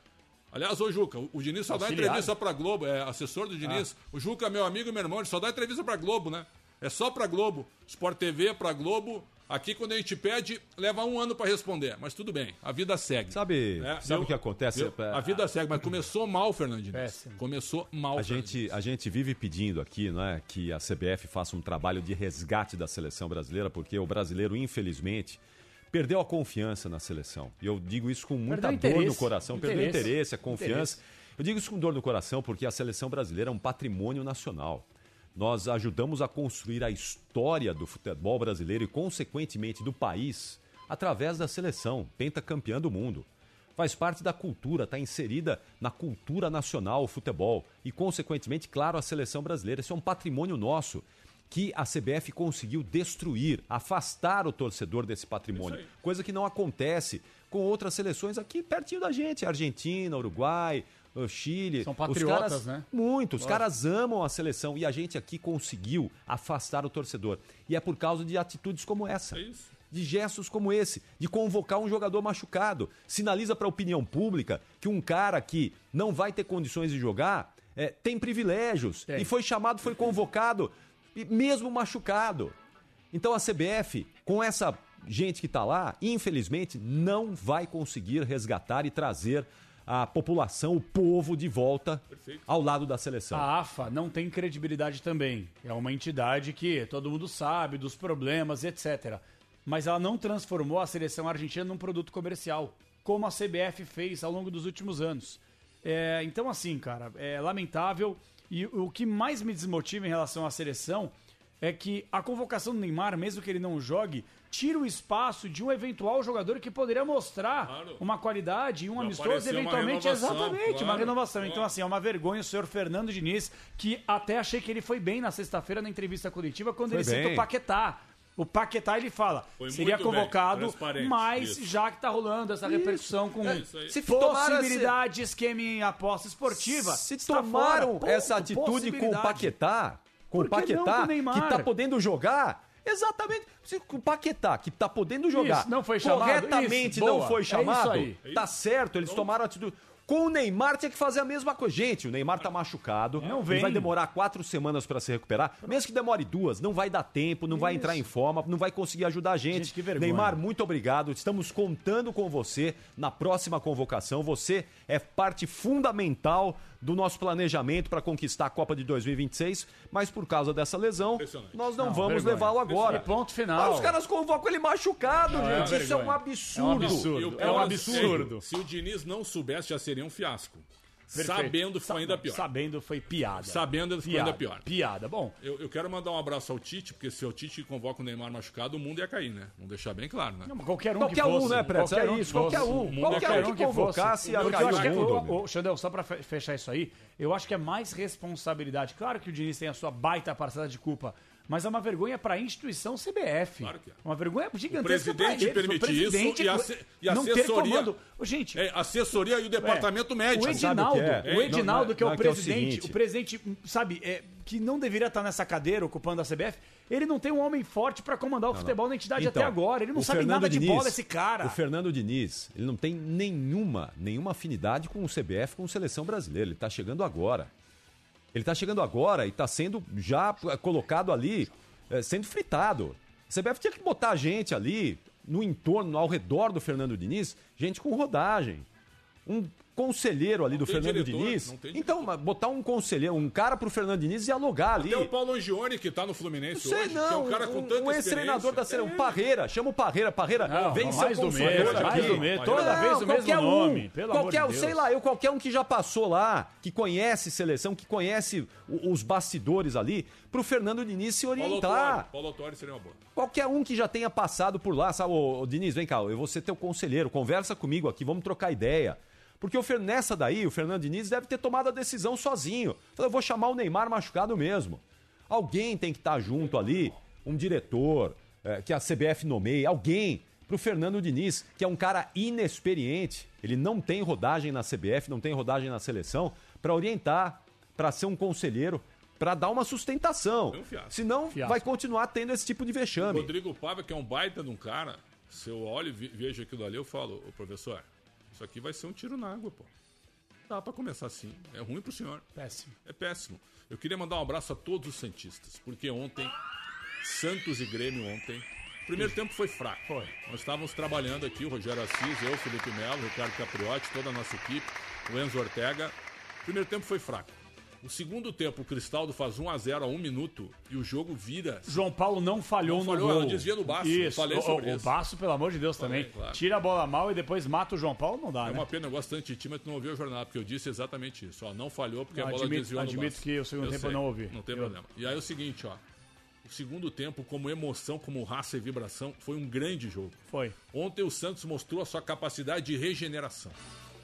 Aliás, ô Juca, o- o Diniz só dá entrevista pra Globo, é assessor do Diniz. O Juca, meu amigo e meu irmão, ele só dá entrevista pra Globo, né? É só pra Globo. Sport TV pra Globo. Aqui, quando a gente pede, leva um ano pra responder. Mas tudo bem, a vida segue. Sabe, É, sabe o que acontece? Viu? A vida segue, mas começou mal, Fernando Diniz. Péssimo. Começou mal, A gente, a gente vive pedindo aqui não é, que a CBF faça um trabalho de resgate da seleção brasileira, porque o brasileiro, infelizmente, perdeu a confiança na seleção. E eu digo isso com muita Perdeu dor no interesse. coração, perdeu Interesse. interesse, a confiança. Interesse. Eu digo isso com dor no coração porque a seleção brasileira é um patrimônio nacional. Nós ajudamos a construir a história do futebol brasileiro e, consequentemente, do país através da seleção, pentacampeã do mundo. Faz parte da cultura, está inserida na cultura nacional o futebol e, consequentemente, claro, a seleção brasileira. Isso é um patrimônio nosso que a CBF conseguiu destruir, afastar o torcedor desse patrimônio, coisa que não acontece com outras seleções aqui pertinho da gente, Argentina, Uruguai, Chile. São Os patriotas, caras- né? Muito, os caras amam a seleção e a gente aqui conseguiu afastar o torcedor. E é por causa de atitudes como essa. É isso. De gestos como esse, de convocar um jogador machucado. Sinaliza para a opinião pública que um cara que não vai ter condições de jogar é, tem privilégios. Tem. E foi chamado, foi convocado, e mesmo machucado. Então a CBF, com essa gente que está lá, infelizmente, não vai conseguir resgatar e trazer a população, o povo de volta Perfeito. ao lado da seleção. A AFA não tem credibilidade também. É uma entidade que todo mundo sabe dos problemas, etc. Mas ela não transformou a seleção argentina num produto comercial, como a CBF fez ao longo dos últimos anos. É, então, assim, cara, é lamentável. E o que mais me desmotiva em relação à seleção é que a convocação do Neymar, mesmo que ele não jogue, tira o espaço de um eventual jogador que poderia mostrar Claro. uma qualidade e um amistoso, uma eventualmente, renovação, exatamente, uma claro, renovação. claro. Então, assim, é uma vergonha o senhor Fernando Diniz, que até achei que ele foi bem na sexta-feira na entrevista coletiva, quando Foi ele cita bem. o Paquetá. O Paquetá, ele fala, Foi seria bem, convocado, transparente, mas isso. já que tá rolando essa repercussão com É. Se possibilidade de esquema em aposta esportiva, Se tomaram fora. Ponto, essa atitude com o. Paquetá, com o com Paquetá, o que tá podendo jogar. Exatamente. O Paquetá, que tá podendo jogar Isso, não foi chamado? corretamente, Isso, não boa. foi É isso chamado, aí. tá certo, eles tomaram atitude. Com o Neymar tinha que fazer a mesma coisa. Gente, o Neymar tá machucado. Não Ele vem. vai demorar quatro semanas pra se recuperar. Mesmo que demore duas, não vai dar tempo, não vai entrar em forma, não vai conseguir ajudar a gente. Gente, que vergonha. Neymar, muito obrigado. Estamos contando com você na próxima convocação. Você é parte fundamental do nosso planejamento para conquistar a Copa de 2026, mas por causa dessa lesão, nós não, Não, vamos levá-lo agora. E ponto final. Mas os caras convocam ele machucado, é gente. Isso é um absurdo. É um absurdo. É um pior absurdo. Se o Diniz não soubesse, já seria um fiasco. Perfeito. Sabendo foi ainda pior. Sabendo foi piada. Sabendo foi piada, ainda pior. Piada. Bom, Eu, eu quero mandar um abraço ao Tite, porque se o Tite convoca o Neymar machucado, o mundo ia cair, né? Vamos deixar bem claro, né? não, mas qualquer um Qualquer que um, fosse, né, Pretz? qualquer É um que isso, qualquer um. mundo Qualquer qualquer um um que convocasse ia cair acho que, o mundo. ô, Xandão, só pra fe- fechar isso aí, eu acho que é mais responsabilidade. Claro que o Diniz tem a sua baita parcela de culpa, mas é uma vergonha pra instituição CBF. Claro que é. Uma vergonha gigantesca O presidente eles. permitir isso presidente e a se- e a não ter assessoria- comando. Ô, Gente, É, assessoria e o departamento médico. o Sabe Edinaldo, o que é? o Edinaldo, Não, que é o não, é é o presidente, seguinte. o presidente, sabe, é, que não deveria estar nessa cadeira ocupando a CBF, ele não tem um homem forte pra comandar o futebol na entidade Então, até agora. Ele não o sabe Fernando nada de Diniz- bola, esse cara. O Fernando Diniz, ele não tem nenhuma, nenhuma afinidade com o CBF, com a seleção brasileira. Ele tá chegando agora. Ele tá chegando agora e tá sendo já eh, colocado ali, eh, sendo fritado. A CBF tinha que botar gente ali no entorno, ao redor do Fernando Diniz, gente com rodagem. Um conselheiro ali do tem Fernando diretor, Diniz. não Então, botar um conselheiro, um cara pro Fernando Diniz dialogar ali. Tem o Paulo Angione, que tá no Fluminense Sei hoje, não, que é um cara com tanta um ex-treinador da seleção, É. Parreira, chama o Parreira, Parreira, Não, vem ser mais do mesmo, aqui. mais do mesmo, toda Não, vez o mesmo qualquer nome, um, pelo amor qualquer de um, Deus. sei lá, eu qualquer um que já passou lá, que conhece seleção, que conhece o- os bastidores ali, pro Fernando Diniz se orientar. Paulo Autori seria uma boa. Qualquer um que já tenha passado por lá, sabe, ô, ô, Diniz, vem cá, eu vou ser teu conselheiro, conversa comigo aqui, vamos trocar ideia. Porque o Fer- nessa daí, o Fernando Diniz deve ter tomado a decisão sozinho. Falou, eu vou chamar o Neymar machucado mesmo. Alguém tem que estar junto ali, um diretor, eh, que a CBF nomeie, alguém, pro Fernando Diniz, que é um cara inexperiente. Ele não tem rodagem na CBF, não tem rodagem na seleção, para orientar, para ser um conselheiro, para dar uma sustentação. É um fiasco. Senão, Fiasco. vai continuar tendo esse tipo de vexame. Rodrigo Paiva, que é um baita de um cara, se eu olho e vejo aquilo ali, eu falo, ô professor, isso aqui vai ser um tiro na água, pô. Dá pra começar assim. É ruim pro senhor. Péssimo. É péssimo. Eu queria mandar um abraço a todos os Santistas, porque ontem, Santos e Grêmio ontem, o primeiro tempo foi fraco. Foi. Nós estávamos trabalhando aqui, o Rogério Assis, eu, Felipe Melo, Ricardo Capriotti, toda a nossa equipe, o Enzo Ortega. O primeiro tempo foi fraco. O segundo tempo, o Cristaldo faz 1 a 0 a um minuto e o jogo vira. João Paulo não falhou Não no falhou, gol. ela desvia do Baço, eu Isso. falei o, sobre o isso. Baço, pelo amor de Deus, Falei, também. claro. Tira a bola mal e depois mata o João Paulo, não dá, É né? uma pena, eu gosto tanto de time, mas tu não ouviu o jornal, porque eu disse exatamente isso. Ó, não falhou porque Não, a bola admito- desviou no admito Baço. que o segundo tempo eu não ouvi. Não tem Eu- problema. E aí é o seguinte, ó. O segundo tempo, como emoção, como raça e vibração, foi um grande jogo. Foi. Ontem o Santos mostrou a sua capacidade de regeneração.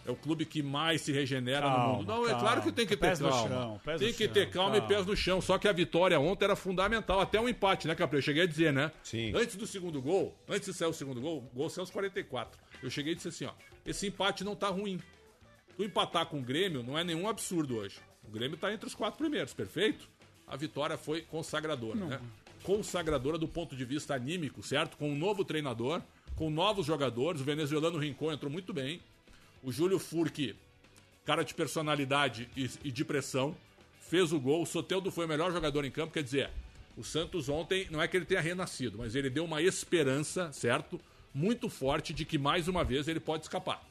É o clube que mais se regenera Calma, no mundo. Não, é calma. claro que tem que ter Pés no calma. chão, pés tem no que chão, ter calma e calma. pés no chão. Só que a vitória ontem era fundamental. Até um empate, né, Capri? Eu cheguei a dizer, né? Sim. Antes do segundo gol, antes de sair o segundo gol, o gol saiu aos 44. Eu cheguei e disse assim, ó. Esse empate não tá ruim. Tu empatar com o Grêmio não é nenhum absurdo hoje. O Grêmio tá entre os quatro primeiros, perfeito? A vitória foi consagradora, né? Consagradora do ponto de vista anímico, certo? Com um novo treinador, com novos jogadores. O venezuelano Rincon entrou muito bem. O Júlio Furque, cara de personalidade e, e de pressão, fez o gol. O Soteldo foi o melhor jogador em campo. Quer dizer, o Santos ontem, não é que ele tenha renascido, mas ele deu uma esperança, certo? Muito forte de que mais uma vez ele pode escapar.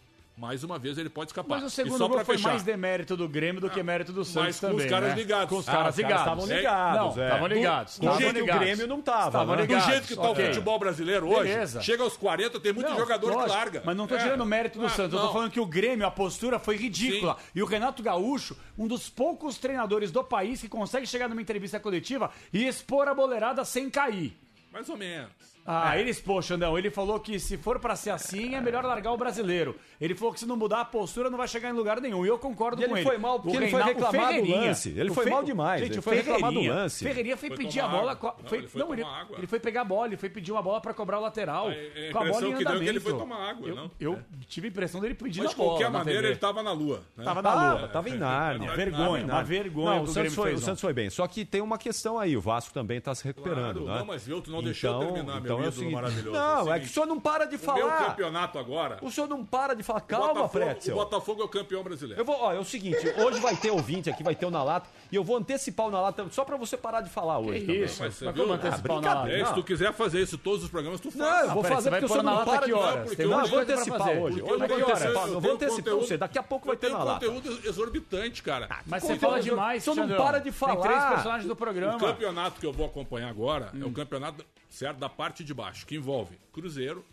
Mais uma vez ele pode escapar. Mas o E segundo só gol foi fechar, mais demérito do Grêmio do que mérito do Santos com os também. caras né? ligados. Com os Ah, caras os ligados. estavam É. ligados. Não, é. estavam Do- ligados. Do, estavam jeito que o ligados. Grêmio não tava. Estavam né? Do ligados. jeito que tá Ok. o futebol brasileiro hoje, Beleza. chega aos 40, tem muito Não, jogador lógico, que larga. Mas não tô É. tirando mérito do Ah, Santos. Eu tô não. falando que o Grêmio, a postura foi ridícula. Sim. E o Renato Gaúcho, um dos poucos treinadores do país que consegue chegar numa entrevista coletiva e expor a boleirada sem cair. Mais ou menos. Ah, ele expôs, Xandão. Ele falou que se for pra ser assim, é melhor largar o brasileiro. Ele falou que se não mudar a postura, não vai chegar em lugar nenhum. E eu concordo E com ele ele. foi mal, porque O ele foi Reinaldo- reclamar do lance. Ele foi mal demais, Gente, ele foi reclamar do lance. Ferreirinha foi, Foi pedir a bola. co- Não, foi- ele foi não, ele, tomar água. ele foi pegar a bola, ele foi pedir uma bola pra cobrar o lateral. A- a com a bola em que deu é que ele andamento. foi tomar água, Eu, não? eu tive a impressão dele pedindo Mas a de bola. qualquer na maneira, ele tava na lua. né? Tava na Ah, lua. tava em Nárnia. Uma vergonha, uma vergonha Não, o Santos, foi, não. Foi bem. Só que tem uma questão aí, o Vasco também está se recuperando, né? não, mas viu, tu não deixou eu terminar, meu é o seguinte- maravilhoso. Não, É o é que o seguinte, senhor não para de O meu falar. campeonato agora. O senhor não para de falar. Calma, Botafogo, Pretzel. o Botafogo é o campeão brasileiro. Eu vou, ó, é o seguinte, hoje vai ter ouvinte aqui, vai ter o na lata, e eu vou antecipar o na lata só pra você parar de falar hoje. também. Isso, Mas você mas viu? como Ah, antecipar o? É, se tu quiser fazer isso todos os programas, tu faz. Não, eu vou fazer você porque o senhor na não para que de horas? falar. Tem Não, eu vou antecipar hoje. Eu vou eu antecipar, vou antecipar você. Daqui a pouco vai ter na lata. conteúdo exorbitante, cara. Mas você fala demais, o senhor não para de Tem falar. três personagens do programa. O campeonato que eu vou acompanhar agora é o campeonato certo da parte de baixo, que envolve Cruzeiro,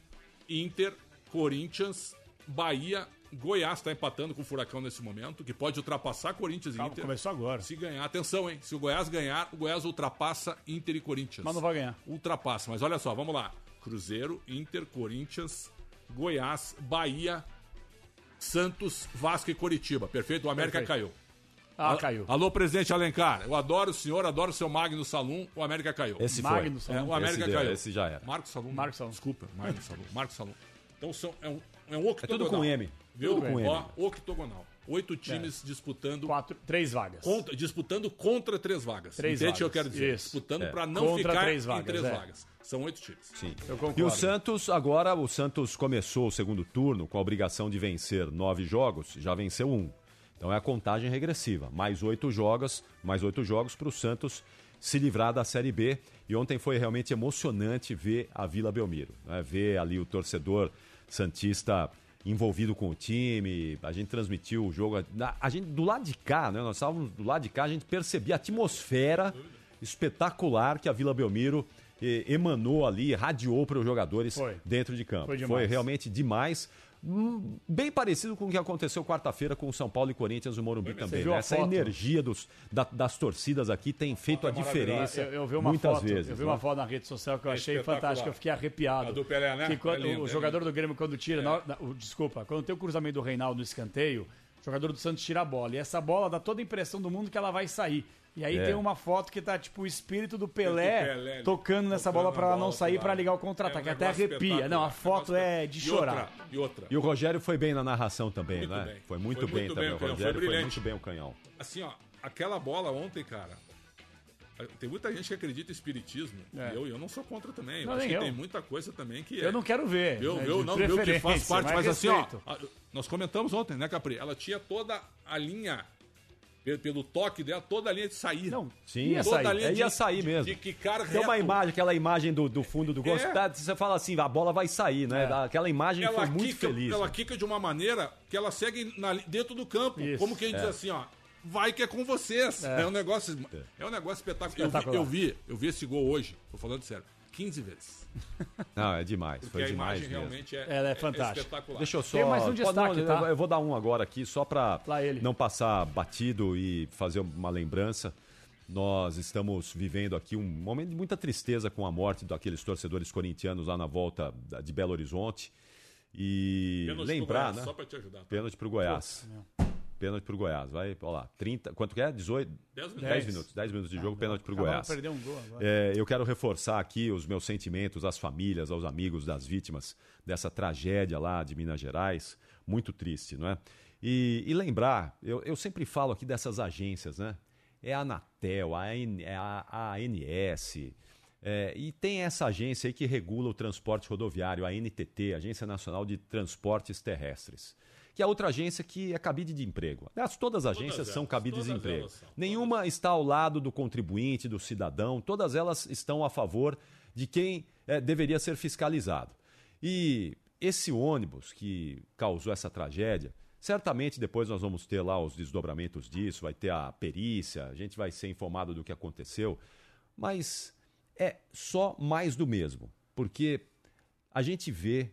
Inter, Corinthians, Bahia, Goiás está empatando com o Furacão nesse momento, que pode ultrapassar Corinthians e Calma, Inter. começou agora. Se ganhar, atenção, hein? Se o Goiás ganhar, o Goiás ultrapassa Inter e Corinthians. Mas não vai ganhar. Ultrapassa. Mas olha só, vamos lá. Cruzeiro, Inter, Corinthians, Goiás, Bahia, Santos, Vasco e Coritiba. Perfeito? O América Perfeito. caiu. Ah, caiu. Alô, presidente Alencar. Eu adoro o senhor, adoro o seu Magno Salum. O América caiu. Esse Magno foi. É, o América esse deu, caiu. esse já era. Marcos Salum. Marcos Salum. Desculpa, Marcos Salum. Marcos Salum. Então são, é um, é um É octogonal. tudo com M. Viu? Tudo com Ó, M. octogonal. Oito times disputando, Quatro, três vagas. contra, disputando contra três vagas. Três Entende o que eu vagas. quero dizer? Isso. Disputando É. para não Contra ficar três em vagas, três é. vagas. São oito times. Sim. Eu concordo. E o Santos, agora, o Santos começou o segundo turno com a obrigação de vencer nove jogos, já venceu um. Então é a contagem regressiva. Mais oito jogos, mais oito jogos para o Santos se livrar da Série B. E ontem foi realmente emocionante ver a Vila Belmiro. né? Ver ali o torcedor Santista envolvido com o time. A gente transmitiu o jogo. A gente, do lado de cá, né? Nós estávamos do lado de cá, a gente percebia a atmosfera espetacular que a Vila Belmiro eh, emanou ali, radiou para os jogadores Foi. dentro de campo. Foi Foi, realmente demais. Hum, Bem parecido com o que aconteceu quarta-feira com o São Paulo e Corinthians no Morumbi também. viu né? a Essa foto? energia dos, da- das torcidas aqui tem feito a diferença Eu, eu vi uma muitas foto, vezes. eu vi né? uma foto na rede social que eu É achei fantástica, eu fiquei arrepiado. A do Pelé, né? Que quando, É lindo, o é jogador lindo. do Grêmio quando tira, na hora- na- o- desculpa, quando tem o cruzamento do Reinaldo no escanteio, jogador do Santos tira a bola e essa bola dá toda a impressão do mundo que ela vai sair. E aí É. tem uma foto que tá tipo o espírito do Pelé, Pelé tocando nessa tocando bola pra a ela bola não sair lado. ligar o contra-ataque, É um até arrepia. Não, a um foto é de E chorar. outra, e outra. E o Rogério foi bem na narração também, Muito né? bem. Foi muito Foi bem muito também. bem, o o canhão foi Rogério foi, brilhante. muito bem o canhão. Assim, ó, aquela bola ontem, cara. Tem muita gente que acredita em espiritismo. É. E eu, eu não sou contra também. Eu Não, acho nem que eu. tem muita coisa também que Eu é. não quero ver. Viu, né, de não, viu que faz parte, mas assim, ó, nós comentamos ontem, né, Capri? Ela tinha toda a linha, pe- pelo toque dela, toda a linha de saída. Não, Sim, ia toda sair. a linha É, ia de- sair de- mesmo. de quicar Tem uma imagem, aquela imagem do, do fundo do gol. É. tá- Você fala assim, a bola vai sair, né? Aquela imagem ela foi muito quica, feliz. Ela né? quica de uma maneira que ela segue na- dentro do campo. Isso, como quem diz assim, ó. Vai que é com vocês. É, um negócio. É. um negócio espetacular. Espetacular. Eu, vi, eu vi, eu vi esse gol hoje, tô falando sério, 15 vezes. Não, é demais. Porque Foi a demais imagem mesmo. realmente é, Ela é fantástica. espetacular. Deixa eu só. Tem mais um Pode- destaque, não, tá? Eu vou dar um agora aqui, só para Lá ele. não passar batido e fazer uma lembrança. Nós estamos vivendo aqui um momento de muita tristeza com a morte daqueles torcedores corintianos lá na volta de Belo Horizonte. E Pênalti pro lembrar, Goiás, né? Só pra te ajudar. tá? Pênalti pro Goiás. Pênalti pro Goiás. Vai, olha lá. 30. Quanto que é? 18? 10 minutos. 10 minutos. 10 minutos de jogo, pênalti pro Acabaram Goiás. um gol agora. É, eu quero reforçar aqui os meus sentimentos às famílias, aos amigos das vítimas dessa tragédia lá de Minas Gerais. Muito triste, não é? E, e lembrar, eu, eu sempre falo aqui dessas agências, né? É a Anatel, a, é a, a ANS, é, e tem essa agência aí que regula o transporte rodoviário, a NTT, Agência Nacional de Transportes Terrestres, que é outra agência que é cabide de emprego. Aliás, todas as agências são cabides de todas emprego. são, Nenhuma está ao lado do contribuinte, do cidadão, todas elas estão a favor de quem eh, deveria ser fiscalizado. E esse ônibus que causou essa tragédia, certamente depois nós vamos ter lá os desdobramentos disso, vai ter a perícia, a gente vai ser informado do que aconteceu, mas é só mais do mesmo, porque a gente vê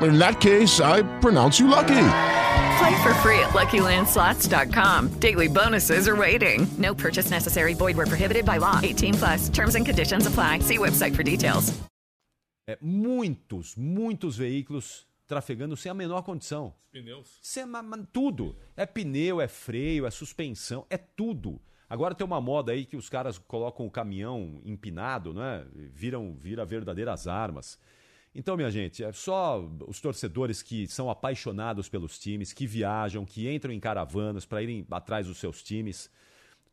In that case, I pronounce you lucky. Play for free at LuckyLandSlots.com. Daily bonuses are waiting. No purchase necessary. Void where prohibited by law. 18 plus. Terms and conditions apply. See website for details. é, muitos, muitos veículos trafegando sem a menor condição. Pneus. Sem, tudo. É pneu, é freio, é suspensão, é tudo. Agora tem uma moda aí que os caras colocam o caminhão empinado, né? Viram, vira verdadeiras armas. Então, minha gente, é só os torcedores que são apaixonados pelos times, que viajam, que entram em caravanas para irem atrás dos seus times.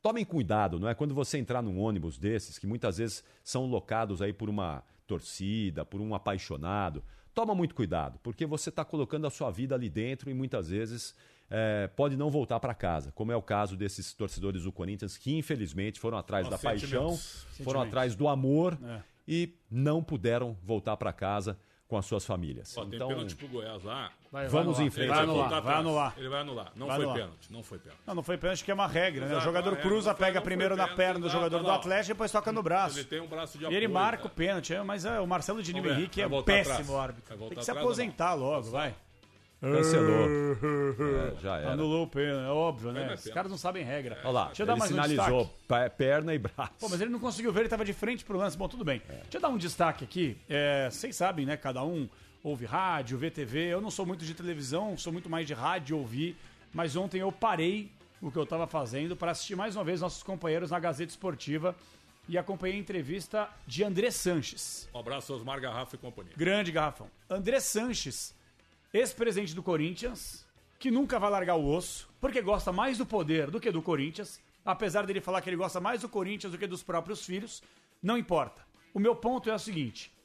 Tomem cuidado, não é? Quando você entrar num ônibus desses, que muitas vezes são locados aí por uma torcida, por um apaixonado, toma muito cuidado, porque você está colocando a sua vida ali dentro e muitas vezes é, pode não voltar para casa, como é o caso desses torcedores do Corinthians que infelizmente foram atrás Ó, da paixão, foram atrás do amor É. e não puderam voltar para casa com as suas famílias. Ó, tem então, pênalti pro Goiás lá. Vai- vai Vamos anular. em frente. Vai anular, vai atrás. anular. Ele vai anular. Não Vai foi anular. pênalti. Não foi pênalti. Não, não foi pênalti, que é uma regra, né? O Exato, jogador uma regra. cruza, Não foi- pega primeiro na perna do jogador do. Atlético e depois toca no braço. Ele tem um braço de E ele apoio, marca cara. o pênalti, é, mas é, o Marcelo ver, Henrique vai é péssimo atrás. árbitro. Vai Tem que se atrás aposentar logo, vai. Cancelou. É, já era. Anulou o pênalti, é óbvio, né? não é Os caras não sabem regra. Olha lá, Deixa eu dar ele mais um sinalizou destaque. perna e braço. Pô, mas ele não conseguiu ver, ele tava de frente pro lance. Bom, tudo bem. Deixa eu dar um destaque aqui. É, Vocês sabem, né? Cada um ouve rádio, vê TV. Eu não sou muito de televisão, sou muito mais de rádio ouvir. Mas ontem eu parei o que eu tava fazendo para assistir mais uma vez nossos companheiros na Gazeta Esportiva e acompanhei a entrevista de André Sanches. Um abraço, Osmar Garrafa e companhia. Grande garrafão. André Sanches, ex-presidente do Corinthians, que nunca vai largar o osso, porque gosta mais do poder do que do Corinthians. Apesar dele falar que ele gosta mais do Corinthians do que dos próprios filhos, não importa. O meu ponto é o seguinte: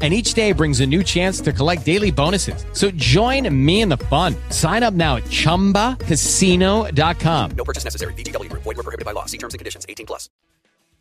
And each day brings a new chance to collect daily bonuses. So join me in the fun. Sign up now at chumbacasino.com. No purchase necessary. VGW Group. Void were prohibited by law. See terms and conditions. 18 plus.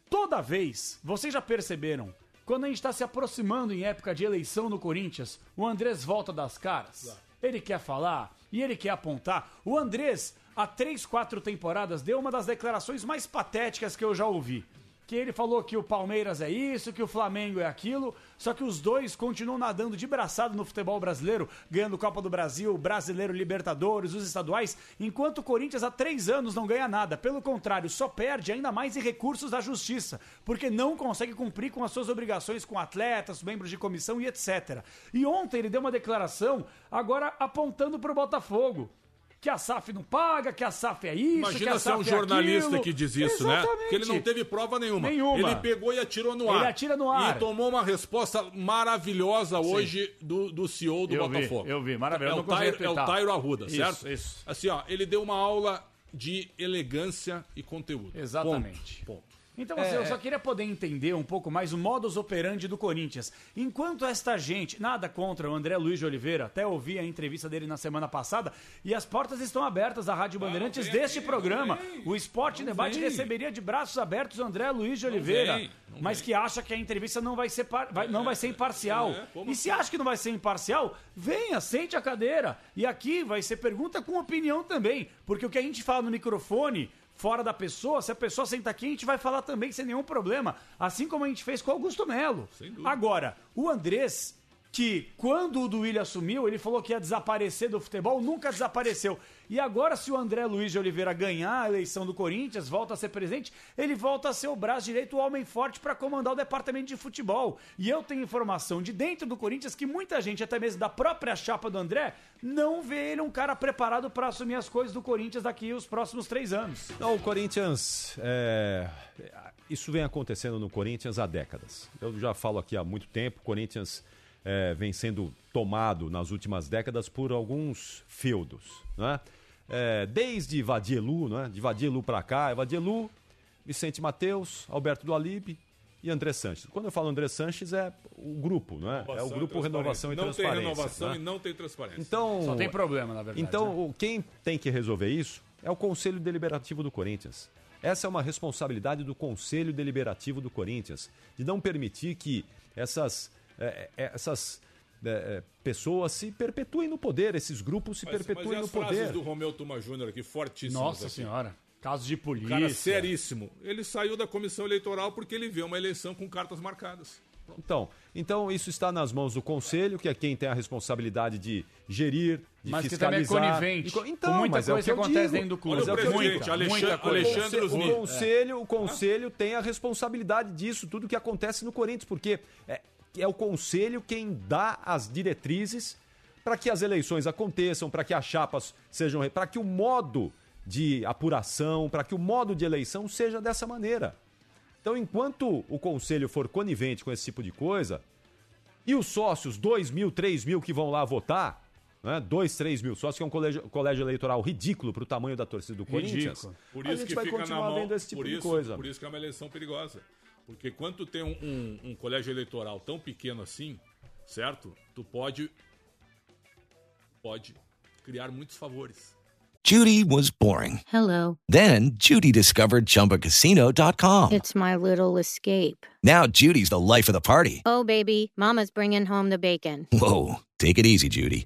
toda vez, vocês já perceberam, quando a gente está se aproximando em época de eleição no Corinthians, o Andrés volta das caras. Ele quer falar e ele quer apontar. O Andrés, há três, quatro temporadas, deu uma das declarações mais patéticas que eu já ouvi. Que ele falou que o Palmeiras é isso, que o Flamengo é aquilo, só que os dois continuam nadando de braçado no futebol brasileiro, ganhando Copa do Brasil, Brasileiro Libertadores, os estaduais, enquanto o Corinthians há três anos não ganha nada. Pelo contrário, só perde ainda mais em recursos da justiça, porque não consegue cumprir com as suas obrigações com atletas, membros de comissão e etc. E ontem ele deu uma declaração, agora apontando para o Botafogo. Que a SAF não paga, que a SAF é isso, que Imagina a ser um é jornalista aquilo. que diz isso, né? Exatamente. Que ele não teve prova nenhuma. Nenhuma. Ele pegou e atirou no ar. Ele atira no ar. E tomou uma resposta maravilhosa hoje do, do CEO do Eu vi, Botafogo. eu vi, maravilhoso. É o, Tairo, é o. Tairo Arruda, Isso, certo? isso. Assim, ó, ele deu uma aula de elegância e conteúdo. Exatamente. Ponto. Ponto. Então, assim, É, eu só é. queria poder entender um pouco mais o modus operandi do Corinthians. Enquanto esta gente, nada contra o André Luiz de Oliveira, até ouvi a entrevista dele na semana passada, e as portas estão abertas da Rádio Bandeirantes vem deste aqui, programa. não vem. O Esporte Não Debate vem. receberia de braços abertos o André Luiz de Oliveira, vem, não mas que acha que a entrevista não vai ser, par- vai- não vai ser imparcial. é, como e se acha que não vai ser imparcial, venha, sente a cadeira. E aqui vai ser pergunta com opinião também, porque o que a gente fala no microfone fora da pessoa, se a pessoa sentar aqui, a gente vai falar também sem nenhum problema. Assim como a gente fez com o Augusto Melo. Agora, o Andrés, que quando o Duílio assumiu, ele falou que ia desaparecer do futebol, nunca desapareceu. E agora, se o André Luiz de Oliveira ganhar a eleição do Corinthians, volta a ser presidente, ele volta a ser o braço direito, o homem forte para comandar o departamento de futebol. E eu tenho informação de dentro do Corinthians que muita gente, até mesmo da própria chapa do André, não vê ele um cara preparado para assumir as coisas do Corinthians daqui os próximos três anos. Não, o Corinthians. é, Isso vem acontecendo no Corinthians há décadas. Eu já falo aqui há muito tempo. O Corinthians é, vem sendo tomado nas últimas décadas por alguns feudos. Né? É, desde Vadielu, né? de Vadielu para cá, é Vadielu, Vicente Mateus, Alberto do Alibe e André Sanches. Quando eu falo André Sanches, é o grupo, não é? é o grupo Renovação e não Transparência. tem renovação né? e não tem transparência. Então, Só tem problema, na verdade. Então, né? quem tem que resolver isso é o Conselho Deliberativo do Corinthians. Essa é uma responsabilidade do Conselho Deliberativo do Corinthians, de não permitir que essas, eh, eh, essas eh, eh, pessoas se perpetuem no poder, esses grupos se Mas, mas perpetuem e no as frases poder. do Romeu Tuma Júnior aqui, fortíssimas. Nossa aqui. senhora. Casos de polícia. Cara seríssimo. Ele saiu da comissão eleitoral porque ele vê uma eleição com cartas marcadas. Então, então isso está nas mãos do Conselho, que é quem tem a responsabilidade de gerir, de Mas que também é fiscalizar. conivente E Então, muita mas é o coisa que acontece digo. dentro do clube. Mas é eu Olha o digo. presidente, Alexandre- O conse- Alexandre o conselho, o conselho tem a responsabilidade disso, tudo que acontece no Corinthians, porque é, é o conselho quem dá as diretrizes para que as eleições aconteçam, para que as chapas sejam, para que o modo de apuração, para que o modo de eleição seja dessa maneira. Então, enquanto o conselho for conivente com esse tipo de coisa, e os sócios, 2 mil, 3 mil que vão lá votar, né? 2, 3 mil sócios, que é um colégio, colégio eleitoral ridículo para o tamanho da torcida do Corinthians, Ridículo. Por a isso gente que vai continuar mão, vendo esse tipo por de isso, coisa. Por isso que é uma eleição perigosa. Porque quando tu tem um, um- um colégio eleitoral tão pequeno assim, certo? Tu pode pode criar muitos favores. Judy was boring. Hello. Then Judy discovered ChumbaCasino.com. It's my little escape. Now Judy's the life of the party. Oh, baby, Mama's bringing home the bacon. Whoa, take it easy, Judy.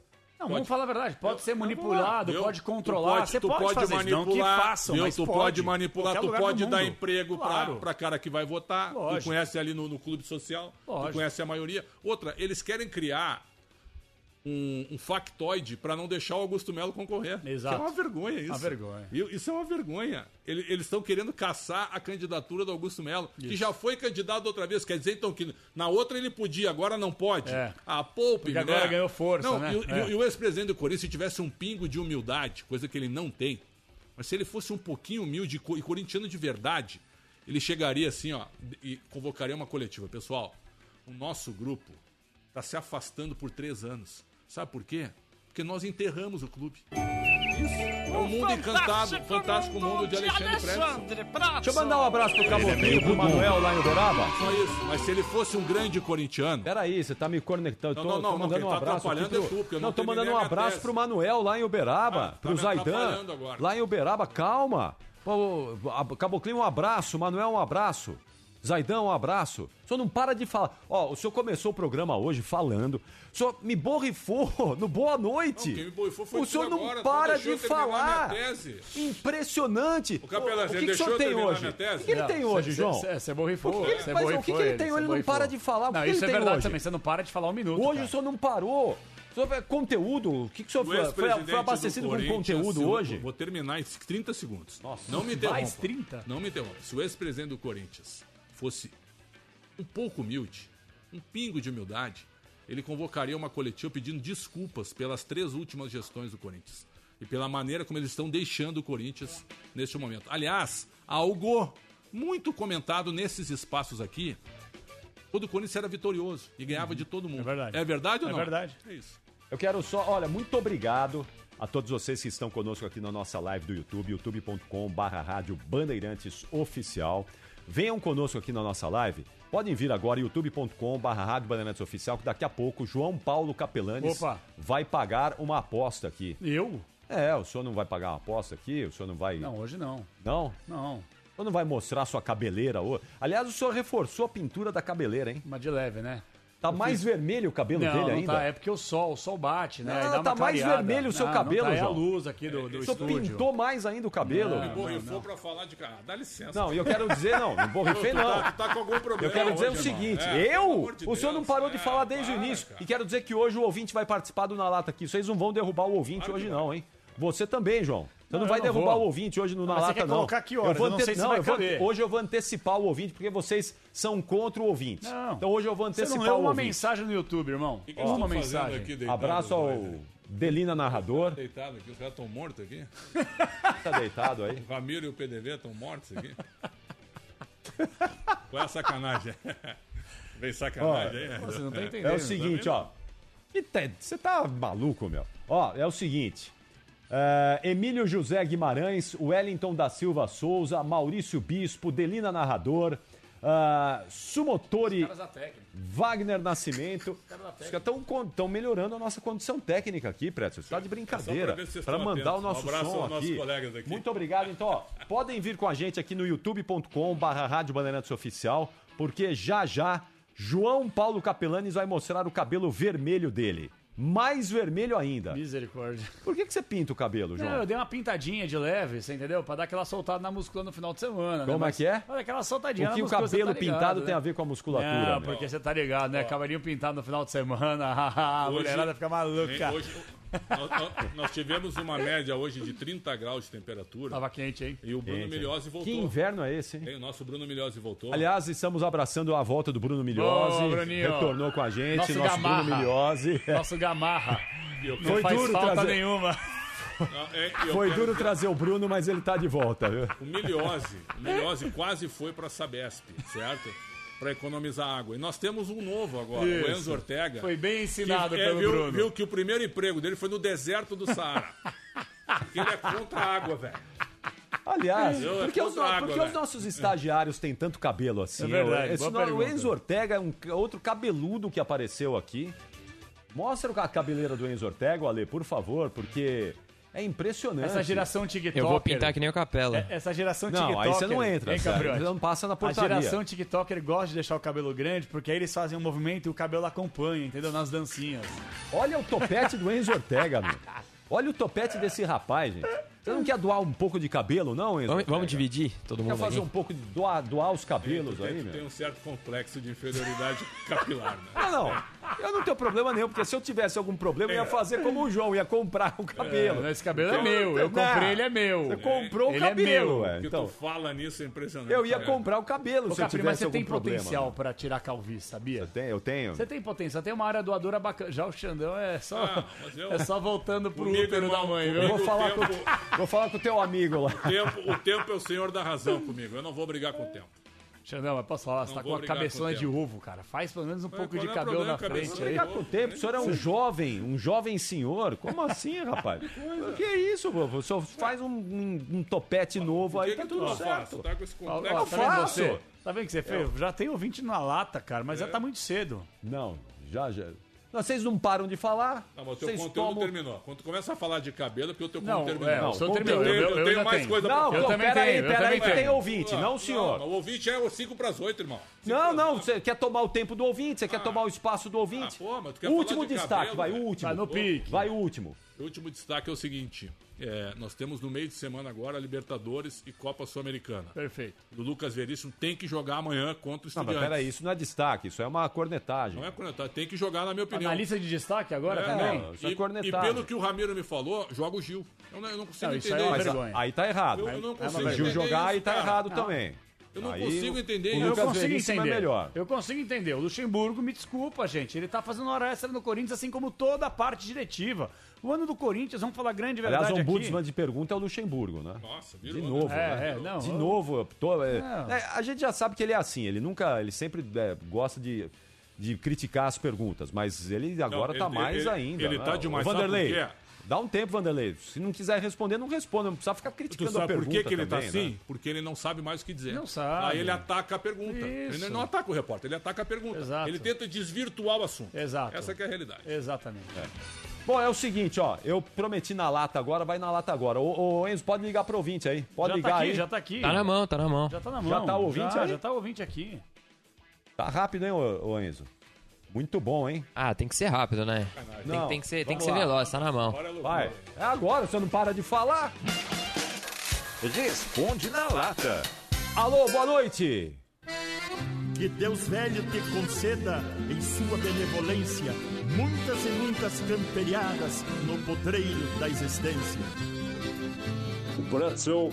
Não, Pode- vamos falar a verdade. Pode ser manipulado, Viu? pode Tu controlar. pode- Você tu pode, pode fazer isso, não que manipular, façam, viu? mas tu pode. manipular, tu pode dar emprego Claro. pra, pra cara que vai votar. Lógico. Tu conhece ali no, no clube social, tu Lógico. conhece a maioria. Outra, eles querem criar um, um factoide pra não deixar o Augusto Melo concorrer. Exato. Que é uma vergonha isso. Uma vergonha. Isso é uma vergonha. Ele- Eles estão querendo caçar a candidatura do Augusto Melo, que já foi candidato outra vez. Quer dizer, então, que na outra ele podia, agora não pode. É. Ah, poupe, Porque agora ganhou força, não, né? E, e É. e o ex-presidente do Corinthians, se tivesse um pingo de humildade, coisa que ele não tem, mas se ele fosse um pouquinho humilde e corintiano de verdade, ele chegaria assim, ó, e convocaria uma coletiva. Pessoal, o nosso grupo está se afastando por três anos. Sabe por quê? Porque nós enterramos o clube. Isso. É o mundo encantado, fantástico mundo de Alexandre Pretzel. Deixa eu mandar um abraço pro Caboclinho, pro Manuel lá em Uberaba. Só isso. Mas se ele fosse um grande corintiano. Peraí, você tá me conectando. Não, Tô, não, tô não, mandando um tá abraço atrapalhando pro... é eu não, não tô mandando um abraço tese. pro Manuel lá em Uberaba, Ah, tá pro Zaidan. Lá em Uberaba, calma. Caboclinho, um abraço. Manuel, um abraço. Zaidão, um abraço. O senhor não para de falar. Ó, o senhor começou o programa hoje falando. O senhor me borrifou no Boa Noite. Não, quem me borrifou foi o senhor não agora, para de falar. Impressionante. O Capela, o que, que o senhor tem hoje? O que, que ele Não, tem hoje, João? cê- Você borrifou. O que, Você mas o que, que ele ele, tem hoje? Ele não para de falar. O que Não, que ele isso é tem verdade hoje? também. Você não para de falar um minuto. Hoje cara. o senhor não parou. O senhor é conteúdo? O que, que o senhor O foi, foi, abastecido do com conteúdo hoje? Vou terminar em 30 segundos. Nossa, não me interrompa. mais 30? Não me interrompa. Se o ex-presidente do Corinthians fosse um pouco humilde, um pingo de humildade, ele convocaria uma coletiva pedindo desculpas pelas três últimas gestões do Corinthians. E pela maneira como eles estão deixando o Corinthians neste momento. Aliás, algo muito comentado nesses espaços aqui, quando o Corinthians era vitorioso e ganhava de todo mundo. É verdade. É verdade ou É não? verdade. É isso. Eu quero só, olha, muito obrigado a todos vocês que estão conosco aqui na nossa live do YouTube, youtube.com/barra rádio Bandeirantes Oficial. Venham conosco aqui na nossa live. Podem vir agora, youtube.com/barra rádio Bandeirantes Oficial, que daqui a pouco João Paulo Capelanes Opa. vai pagar uma aposta aqui. Eu? É, o senhor não vai pagar uma aposta aqui? O senhor não vai. Não, hoje não. Não? Não. O senhor não vai mostrar sua cabeleira hoje? Aliás, o senhor reforçou a pintura da cabeleira, hein? Mas de leve, né? Tá mais vermelho o cabelo não, dele não ainda? Tá, é porque o sol, o sol bate, né? Não, uma tá mais clareada. vermelho o seu Não, cabelo, não tá, é a João. luz aqui do, do O senhor estúdio. pintou mais ainda o cabelo? Não, Me não, borrifou não. pra falar de cara. Dá licença. Não, e eu quero dizer, não, não borrifei Tu não. tá- tu tá com algum problema Eu quero dizer o hoje, irmão. seguinte, É, eu, de o senhor não parou de é, falar desde o para, início. cara. E quero dizer que hoje o ouvinte vai participar do Na Lata aqui. Vocês não vão derrubar o ouvinte Claro hoje não, hein? Você também, João. Você não, Não, vai não derrubar vou. o ouvinte hoje no Na Mas você Lata, não. colocar que horas? vou Eu não sei se não, vai eu vou-. Hoje eu vou antecipar o ouvinte, porque vocês são contra o ouvinte. Não. Então hoje eu vou Você antecipar não leu uma ouvinte. mensagem no YouTube, irmão? que eles uma estão fazendo mensagem. aqui deitado, Abraço ao? Delina Narrador. Deitado aqui, os caras estão mortos aqui. Tá deitado aí. O Ramiro e o PDV estão mortos aqui. Qual é a sacanagem? Vem sacanagem aí, né? Você não tá entendendo. É o seguinte, ó. E tá- Você tá maluco, meu? Ó, é o seguinte. é, Emílio José Guimarães, Wellington da Silva Souza, Maurício Bispo, Delina Narrador, ah, Sumotori. Wagner Nascimento. Os caras estão melhorando a nossa condição técnica aqui, Pretzel. Você tá de brincadeira. Para mandar o atentos. nosso Um abraço som aqui. colegas aqui. Muito obrigado. Então, ó, podem vir com a gente aqui no youtube.com barra Rádio Bandeirantes Oficial, porque já já João Paulo Capelanes vai mostrar o cabelo vermelho dele. Mais vermelho ainda. Misericórdia. Por que, que você pinta o cabelo, João? Não, eu dei uma pintadinha de leve, você entendeu? Pra dar aquela soltada na musculatura no final de semana. né? Como é Mas- que é? Olha, aquela soltadinha O que na o musculatura, você cabelo tá ligado, pintado né? tem a ver com a musculatura? Não, meu? porque você tá ligado, né? Cavalinho pintado no final de semana, a mulherada fica maluca. Hoje, nós, nós- tivemos uma média hoje de 30 graus de temperatura. Tava quente, hein? E o Bruno Quente, Milhose Que voltou. inverno é esse, hein? Tem, o nosso Bruno Milhose voltou. Aliás, estamos abraçando a volta do Bruno Bruninho. retornou com a gente, Nosso nosso. Bruno Milhose. Nosso gamarra. Eu Não Foi faz duro falta trazer- nenhuma. Não, é, Foi duro dizer, trazer o Bruno, mas ele tá de volta, viu? O Miliose, o Miliose quase foi para a Sabesp, certo? Para economizar água. E nós temos um novo agora, o Isso. Enzo Ortega. Foi bem ensinado que, é, pelo viu, Bruno. viu que o primeiro emprego dele foi no deserto do Saara. Porque ele é contra a água, velho. Aliás, Eu- porque, os, água, porque os nossos estagiários têm tanto cabelo assim? É verdade, Esse no- o. Enzo Ortega é um outro cabeludo que apareceu aqui. Mostra a cabeleira do Enzo Ortega, Ale, por favor, porque é impressionante. Essa geração TikTok. Eu vou pintar que nem o Capela. Essa geração Não, TikToker. aí você não entra, Hein, você não passa na A portaria. geração TikToker gosta de deixar o cabelo grande, porque aí eles fazem um movimento e o cabelo acompanha, entendeu? Nas dancinhas. Olha o topete do Enzo Ortega, meu. Olha o topete desse rapaz, gente. Você não quer doar um pouco de cabelo, não, Enzo? Vamos, vamos dividir todo Quer mundo fazer aqui? um pouco de doar, doar os cabelos tem, aí, tu tem um certo complexo de inferioridade capilar, né? Não, não. Eu não tenho problema nenhum, porque se eu tivesse algum problema, eu ia fazer como o João, ia comprar o cabelo. Esse cabelo é Então, meu, eu não. comprei, ele é meu. Você comprou o Ele é cabelo, meu. Então, tu fala nisso é impressionante. eu ia cara. comprar o cabelo Ô, se eu Capri, tivesse mas você algum tem problema. potencial pra tirar calvície, sabia? Eu tenho, eu tenho. Você tem potencial, tem uma área doadora bacana. Já o Xandão é só, Ah, mas eu- é só voltando pro útero irmão, da mãe, Eu vou falar, o com, tempo- vou falar com o teu amigo lá. O tempo, o tempo é o senhor da razão comigo. Eu não vou brigar com o tempo. Xandão, mas posso falar, você Não tá com uma brigar cabeçona com o de ovo, cara. Faz pelo menos um pouco qual de é o cabelo problema, na frente aí. Ficar com o tempo, o senhor é um jovem, um jovem senhor. Como assim, rapaz? Que isso, vô? O senhor faz um, um- um topete novo aí, tá tudo não certo. Tá com esse complexo. vendo faço. Tá vendo o que você fez? Já tem ouvinte na lata, cara, mas já É. tá muito cedo. Não, já, já. Vocês não param de falar. Não, mas o teu conteúdo tomam- terminou. Quando tu começa a falar de cabelo, é porque o teu Não, conteúdo terminou. é, o seu conteúdo- terminou. Eu- Eu, eu tenho já mais tenho. coisa Não, pra falar. peraí, tenho, eu peraí, também que tem tenho. ouvinte. Não, senhor. Não, o ouvinte é 5 para as 8, irmão. Não, não, você quer tomar o tempo do ouvinte, você quer tomar o espaço do ouvinte. Ah, pô, mas tu quer último falar de destaque, cabelo, vai, né? o último. Vai no pique. Vai o último. O último destaque é o seguinte: é, nós temos no meio de semana agora Libertadores e Copa Sul-Americana. Perfeito. O Lucas Veríssimo tem que jogar amanhã contra o Não, mas Estudiantes. peraí, isso não é destaque, isso é uma cornetagem. Não é cornetagem, tem que jogar, na minha Tá opinião. na lista de destaque agora É, também? não, isso é e, cornetagem. e pelo que o Ramiro me falou, joga o Gil. Eu não, eu não consigo Não, isso aí entender é uma Mas vergonha. aí tá errado. Eu, eu não É consigo vergonha. Gil jogar isso, aí tá cara. errado Não. também. Eu não Aí consigo entender isso. Eu consigo Veríssimo é entender. melhor. Eu consigo entender. O Luxemburgo, me desculpa, gente. Ele tá fazendo hora extra no Corinthians, assim como toda a parte diretiva. O ano do Corinthians, vamos falar grande verdade Aliás, o aqui. ombudsman de pergunta é o Luxemburgo, né? Nossa, De virou, novo, É, né? é, não, De novo, eu tô- é, Não. é, a gente já sabe que ele é assim, ele nunca, ele sempre é, gosta de, de criticar as perguntas, mas ele agora ele- tá mais ele- ainda. ele né? tá demais, Vanderlei, por dá um tempo, Vanderlei. Se não quiser responder, não responda, não precisa ficar Tu criticando a sabe por pergunta que, que ele também, tá assim? né? Porque ele não sabe mais o que dizer. Não sabe. Aí ele ataca a pergunta. Isso. Ele não ataca o repórter, ele ataca a pergunta. Exato. Ele tenta desvirtuar o assunto. Exato. Essa que é a realidade. Exatamente. Bom, é o seguinte, ó, eu prometi na lata agora, vai na lata agora. Ô, ô, Enzo, pode ligar pro ouvinte aí, pode já ligar tá aqui, aí. já tá aqui. Tá na mão, tá na mão. Já tá na mão. Já tá o ouvinte já, aí? Já tá o ouvinte aqui. Tá rápido, hein, ô, ô Enzo? Muito bom, hein? Ah, tem que ser rápido, né? Tem, Não, tem que ser, tem que ser lá. veloz, tá na mão. Vai, é agora, você não para de falar. Responde na lata. Alô, boa noite. Que Deus velho te conceda, em sua benevolência, muitas e muitas camperiadas no podreiro da existência. O Pretzel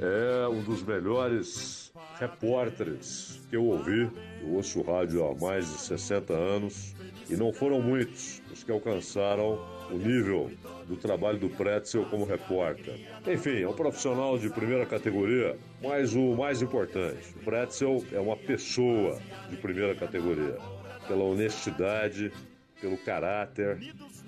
é um dos melhores repórteres que eu ouvi. Eu ouço rádio há mais de 60 anos e não foram muitos os que alcançaram o nível do trabalho do Pretzel como repórter. Enfim, é um profissional de primeira categoria, mas o mais importante, o Pretzel é uma pessoa de primeira categoria. Pela honestidade, pelo caráter,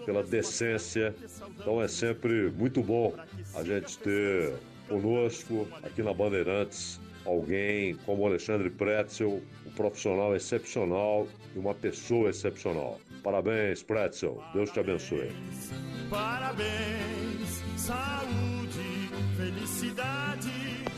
pela decência. Então é sempre muito bom a gente ter conosco aqui na Bandeirantes alguém como Alexandre Pretzel, um profissional excepcional e uma pessoa excepcional. Parabéns, Pretzel. Deus te abençoe. Parabéns, saúde, felicidade.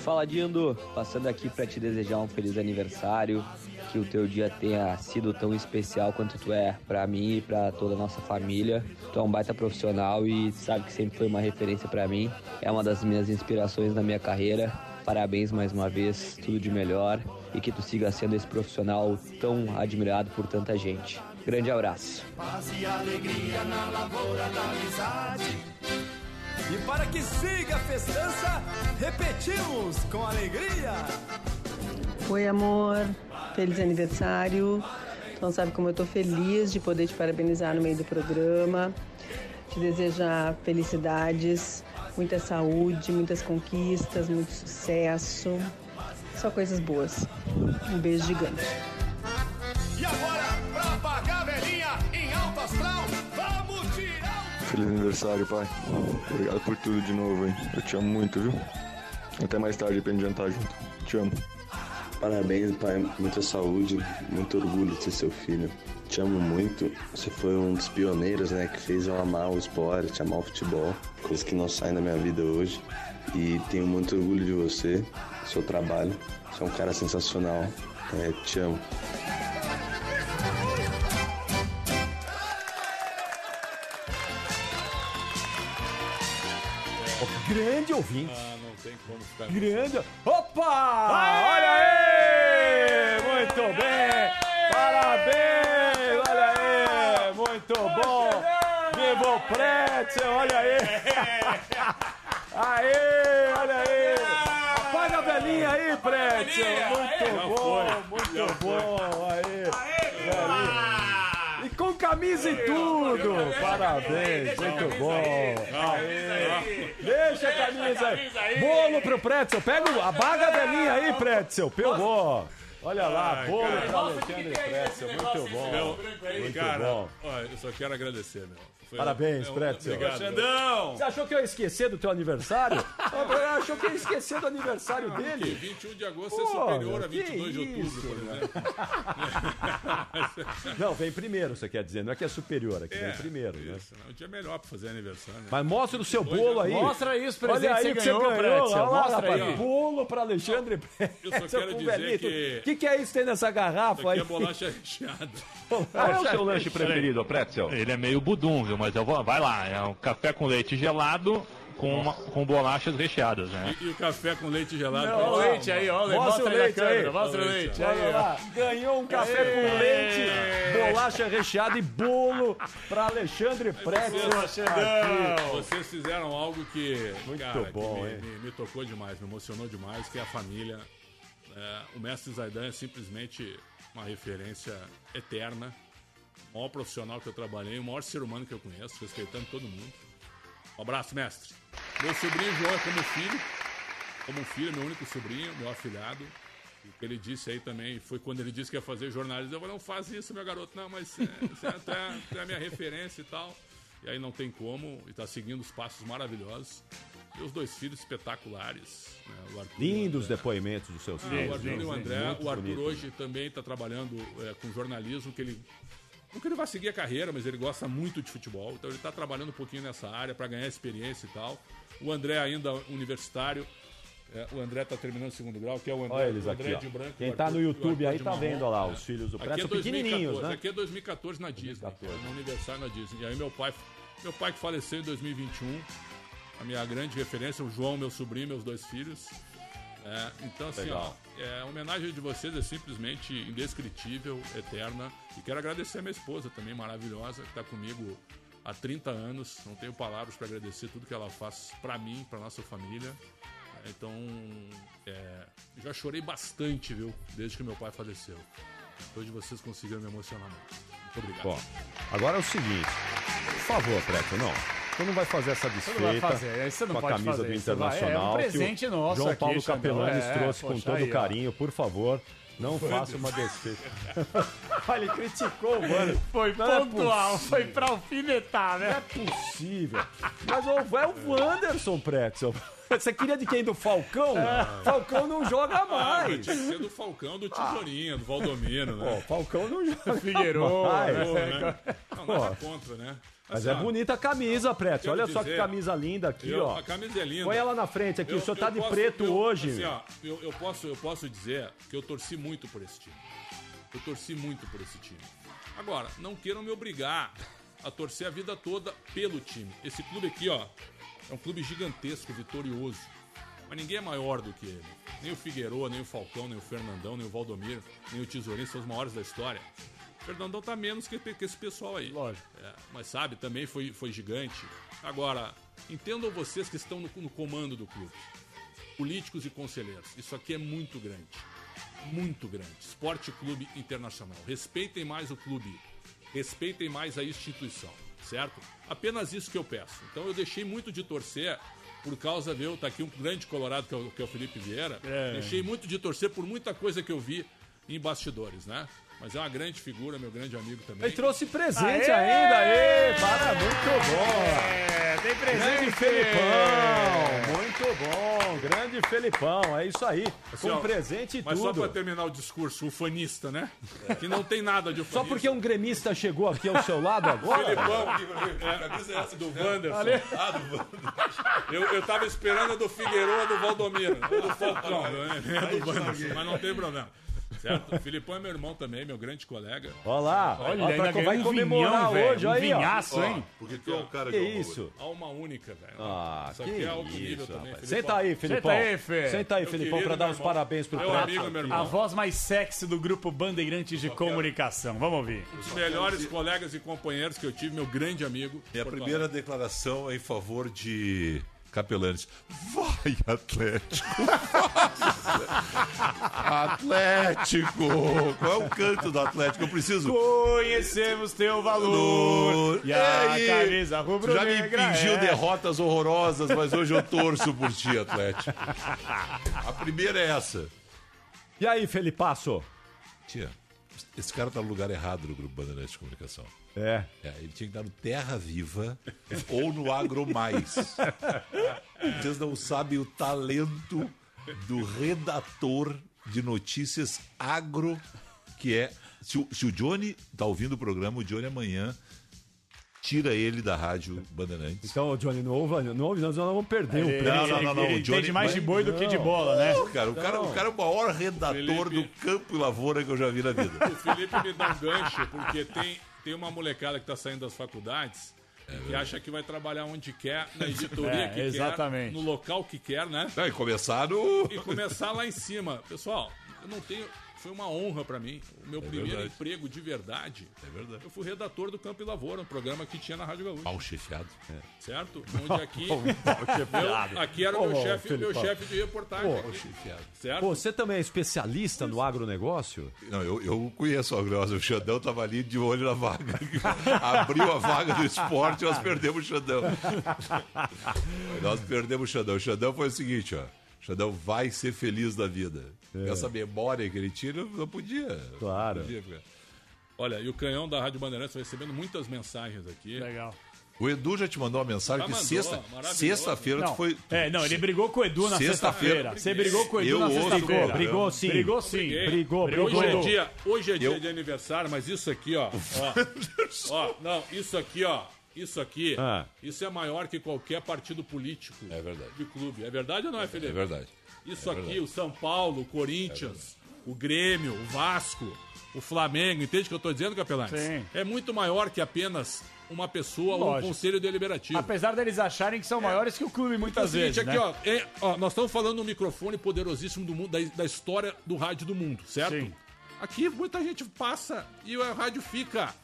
Fala Dindo, passando aqui para te desejar um feliz aniversário, que o teu dia tenha sido tão especial quanto tu é para mim e para toda a nossa família. Tu é um baita profissional e sabe que sempre foi uma referência para mim. É uma das minhas inspirações na minha carreira. Parabéns mais uma vez, tudo de melhor e que tu siga sendo esse profissional tão admirado por tanta gente. Grande abraço. Paz e alegria na lavoura da amizade. E para que siga a festança, repetimos com alegria. Oi, amor. Feliz aniversário. Tu não sabe como eu tô feliz de poder te parabenizar no meio do programa. Te desejar felicidades, muita saúde, muitas conquistas, muito sucesso. Só coisas boas. Um beijo gigante. E agora, pra pagar a velhinha em alto astral, vamos tirar Feliz aniversário, pai. Obrigado por tudo de novo, hein? Eu te amo muito, viu? Até mais tarde pra gente jantar junto. Te amo. Parabéns, pai. Muita saúde, muito orgulho de ser seu filho. Te amo muito. Você foi um dos pioneiros, né, que fez eu amar o esporte, amar o futebol, coisa que não sai da minha vida hoje. E tenho muito orgulho de você, do seu trabalho. Você é um cara sensacional. É, te amo. Grande ouvinte. Ah, não tem como ficar. Grande. Opa! Olha aí! Muito bem! Parabéns! Olha aí! Muito bom! O Pretzel! Olha aí! Aê! Olha aí! Apaga a velhinha aí, Pretzel! Muito bom! Muito bom! Velhinha. E com camisa e tudo! Parabéns! Muito bom! Aê! Deixa a camisa aí! Bolo pro Pretzel! Pega o- a velhinha aí, Pretzel! Pegou! Olha lá, bolo cara. pra Alexandre Pretzel. Muito bom. Meu, Muito cara, bom. olha, eu só quero agradecer, meu. Foi- Parabéns, é um- Pretzel. Obrigado. Xandão! Você achou que eu ia esquecer do teu aniversário? achou que eu ia esquecer do aniversário Que dele? 21 de agosto é Pô, superior a que 22 de outubro, isso, por exemplo. Não, vem primeiro, você quer dizer. Não é que é superior, é que É, vem primeiro. né? Isso, né? um dia melhor pra fazer aniversário. Né? Mas mostra o seu bolo aí. Mostra aí os presentes Olha aí que você ganhou, ganhou. Pretzel. Mostra rapaz. aí. Bolo pra Alexandre Eu só quero dizer que- que, que é isso que tem nessa garrafa Isso aí? é bolacha recheada. Qual é o seu lanche preferido, Pretzel? Ele é meio budum, viu? Mas eu vou, vai lá. É um café com leite gelado com, uma- com bolachas recheadas, né? E, e o café com leite gelado. Não, olha o leite aí, olha, Mostra mostra o aí leite aí. câmera, mostra o leite aí, Olha ó. lá, ganhou um café com leite, bolacha recheada e bolo pra Alexandre Pretzel. Vocês, vocês fizeram algo que, Muito cara, que bom, me, hein? me- me tocou demais, me emocionou demais, que é a família. É, o mestre Zaidan é simplesmente uma referência eterna. O maior profissional que eu trabalhei, o maior ser humano que eu conheço, respeitando todo mundo. Um abraço, mestre. Meu sobrinho João é como filho, como filho, meu único sobrinho, meu afilhado. E o que ele disse aí também foi quando ele disse que ia fazer jornalismo. Eu falei, não faz isso, meu garoto. Não, mas é, você é até, até a minha referência e tal. E aí não tem como, e tá seguindo os passos maravilhosos. Os dois filhos espetaculares. né, Arthur Lindos André. depoimentos dos seus Ah, filhos. o Arthur e o André. Muito o Arthur bonito. hoje também está trabalhando é, com jornalismo, que ele. Não que ele vai seguir a carreira, mas ele gosta muito de futebol. Então ele está trabalhando um pouquinho nessa área para ganhar experiência e tal. O André ainda universitário. é, o André está terminando o segundo grau, que é o André, Olha eles André aqui, ó. de branco. Quem tá Arthur- no YouTube aí tá marrom. vendo, lá, os filhos do Aqui é Pretzel, 2014, pequenininhos, né? Aqui é 2014 na Disney. No aniversário na Disney. E aí meu pai, meu pai que faleceu em 2021, a minha grande referência, o João, meu sobrinho, meus dois filhos. É, então, assim, Legal. ó, é, a homenagem de vocês é simplesmente indescritível, eterna. E quero agradecer a minha esposa também, maravilhosa, que está comigo há 30 anos. Não tenho palavras para agradecer tudo que ela faz para mim, para nossa família. É, Então, é, já chorei bastante, viu, desde que meu pai faleceu. Hoje vocês conseguiram me emocionar muito. Muito obrigado. Bom, agora é o seguinte. Por favor, Preto, não. Você não vai fazer essa desfeita não vai fazer, você não com a camisa fazer do vai. É um Internacional. presente nosso João aqui, Paulo Xandão, Capelanes é, trouxe com poxa, todo aí, carinho. Por favor, não Foi faça uma desfeita. Olha, ele criticou, mano. Foi Não é pontual, possível. foi pra alfinetar, né? Não é possível. Mas o, é o Wanderson Pretzel. Você queria de quem? Do Falcão? Falcão não joga Ah, mais. tinha que ser do Falcão, do Tesourinho, do Valdomiro, Pô, né? Falcão não joga Figueiredo, mais. Pô, né? Não, nada Pô. contra, né? Mas Assim, é bonita a camisa, Preto. Olha só que dizer, camisa linda aqui, eu- ó. A camisa é linda. Põe ela na frente aqui. Eu- o senhor tá de posso- preto eu- hoje. Assim, ó, eu, posso, eu posso dizer que eu torci muito por esse time. Eu torci muito por esse time. Agora, não queiram me obrigar a torcer a vida toda pelo time. Esse clube aqui, ó, é um clube gigantesco, vitorioso. Mas ninguém é maior do que ele. Nem o Figueroa, nem o Falcão, nem o Fernandão, nem o Valdomiro, nem o Tesourinho são os maiores da história. Fernandão tá menos que, que esse pessoal aí. Lógico. É, mas sabe, também foi, foi gigante. Agora, entendam vocês que estão no, no comando do clube. Políticos e conselheiros. Isso aqui é muito grande. Muito grande. Esporte Clube Internacional. Respeitem mais o clube. Respeitem mais a instituição. Certo? Apenas isso que eu peço. Então eu deixei muito de torcer por causa, viu? Tá aqui um grande colorado que é o, que é o Felipe Vieira. É. Deixei muito de torcer por muita coisa que eu vi em bastidores, né? Mas é uma grande figura, meu grande amigo também. Ele trouxe presente Aê! ainda, aê! Para, muito bom! É, tem Grande presente. Felipão! Muito bom! Grande Felipão, é isso aí. Assim, Com ó, presente e Mas só tudo. pra terminar o discurso, o fanista, né? Que não tem nada de Só fanista. porque um gremista chegou aqui ao seu lado agora? Felipão, é, do Wanderson. Ah, do Wanderson. Eu, eu tava esperando a do Figueiredo do Valdomiro. do Falcão, né? É do Wanderson, mas não tem problema. Certo? O Filipão é meu irmão também, meu grande colega. Olha lá, Olha, ó, ainda vai um comemorar vinhão, velho, hoje, um aí, ó. vinhaço, hein? Porque tu é um cara Que de alma, isso? Alma única, velho. Ah, Isso que aqui é alto nível isso, também, rapaz. Filipão. Senta aí, aí, Fê. Senta aí, querido, pra dar os parabéns pro Meu amigo, meu A irmão. voz mais sexy do grupo Bandeirantes de Comunicação. Vamos ouvir. Os melhores colegas e companheiros que eu tive, meu grande amigo. Minha primeira declaração é em favor de Capelanes. Vai, Atlético! Atlético! Qual é o canto do Atlético? Eu preciso. Conhecemos teu valor. E a aí? camisa Tu já me impingiu é. derrotas horrorosas, mas hoje eu torço por ti, Atlético. A primeira é essa. E aí, Felipasso? Tia, esse cara tá no lugar errado no Grupo Bandeirantes de Comunicação. É. ele tinha que estar no Terra Viva ou no Agro Mais. Vocês não sabem o talento do redator de notícias agro que é. Se o, se o Johnny tá ouvindo o programa, o Johnny amanhã tira ele da rádio Bandeirantes. Então, o Johnny, não ouve, não ouve, nós vamos perder o Ele- prêmio. Não, não, não, não. ele O Johnny entende mais de boi do que de Não. bola, né? Pô, cara, o, cara, o cara é o maior redator Felipe. do campo e lavoura que eu já vi na vida. O Felipe me dá um gancho, porque tem, tem uma molecada que tá saindo das faculdades que acha que vai trabalhar onde quer, na editoria É, que exatamente. quer, no local que quer, né? Não, e começar no. E começar lá em cima. Pessoal, eu não tenho. Foi uma honra pra mim. O meu primeiro verdade. emprego de verdade. É verdade. Eu fui redator do Campo e Lavoura, um programa que tinha na Rádio Gaúcha. Pau chefiado. Certo? Onde aqui. chefiado. eu- aqui era o meu chefe, meu chefe de reportagem. Pô, aqui. Certo? Pô, você também é especialista no agronegócio? Não, eu, eu conheço o Agriosa. O Xandão tava ali de olho na vaga. Abriu a vaga do esporte e nós perdemos o Xandão. nós perdemos o Xandão. O Xandão foi o seguinte, ó. O Xandão vai ser feliz da vida. Essa memória que ele tira, não podia. Claro. Não podia ficar. Olha, e o canhão da Rádio Bandeirantes recebendo muitas mensagens aqui. Legal. O Edu já te mandou uma mensagem Já que mandou, sexta, sexta-feira tu foi. é, não, ele brigou com o Edu na Sexta-feira. sexta-feira. Você brigou com o Edu Eu na sexta-feira. programa. Brigou sim. Brigou sim. Brigou, Brigou Hoje é dia, hoje é dia Eu- de aniversário, mas isso aqui, ó. Ó, ó, não, isso aqui, ó. Isso aqui, Ah. isso é maior que qualquer partido político É verdade. de clube. É verdade ou não é, Felipe? É verdade. Isso É aqui, verdade. o São Paulo, o Corinthians, o Grêmio, o Vasco, o Flamengo, entende o que eu tô dizendo, Capelães? Sim. É muito maior que apenas uma pessoa ou um conselho deliberativo. Apesar deles acharem que são maiores que o clube É o muitas seguinte, vezes, aqui, né? ó, é- ó, nós estamos falando no microfone poderosíssimo do mundo, da, da história do rádio do mundo, certo? Sim. Aqui muita gente passa e a rádio fica.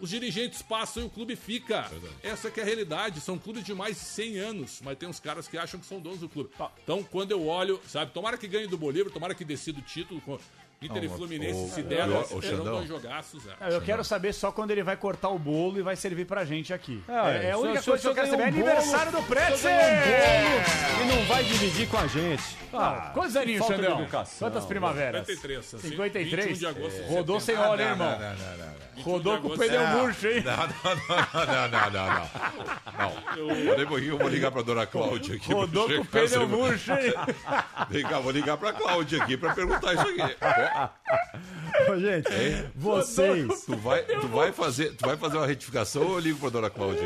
Os dirigentes passam e o clube fica. Essa que é a realidade. São clubes de mais de 100 anos, mas tem uns caras que acham que são donos do clube. Então, quando eu olho, sabe, tomara que ganhe do Bolívar, tomara que decida o título. Inter Não, e Fluminense, o- se der, o- o dois jogaços. é. Eu quero saber só quando ele vai cortar o bolo e vai servir pra gente aqui. Ah, É, é a o única senhor- coisa que eu quero saber. É um aniversário bolo, do Pretzel! um bolo E não vai dividir com a gente. Ah, Quantos aninhos, falta de Xandão? educação. Quantas primaveras? 53, assim, 53? 21 de agosto Rodou sem hora, hein, Ah, irmão? não, não, não, não, não. Rodou com o pneu murcho, hein? Não, não, não, não, não, não, um eu vou ligar pra dona Cláudia aqui. Rodou com o pneu murcho, hein? Vem cá, vou ligar pra Cláudia aqui pra perguntar isso aqui. Ô, gente, vocês. Tu vai, tu, vai fazer, tu vai fazer uma retificação ou eu ligo pra dona Cláudia?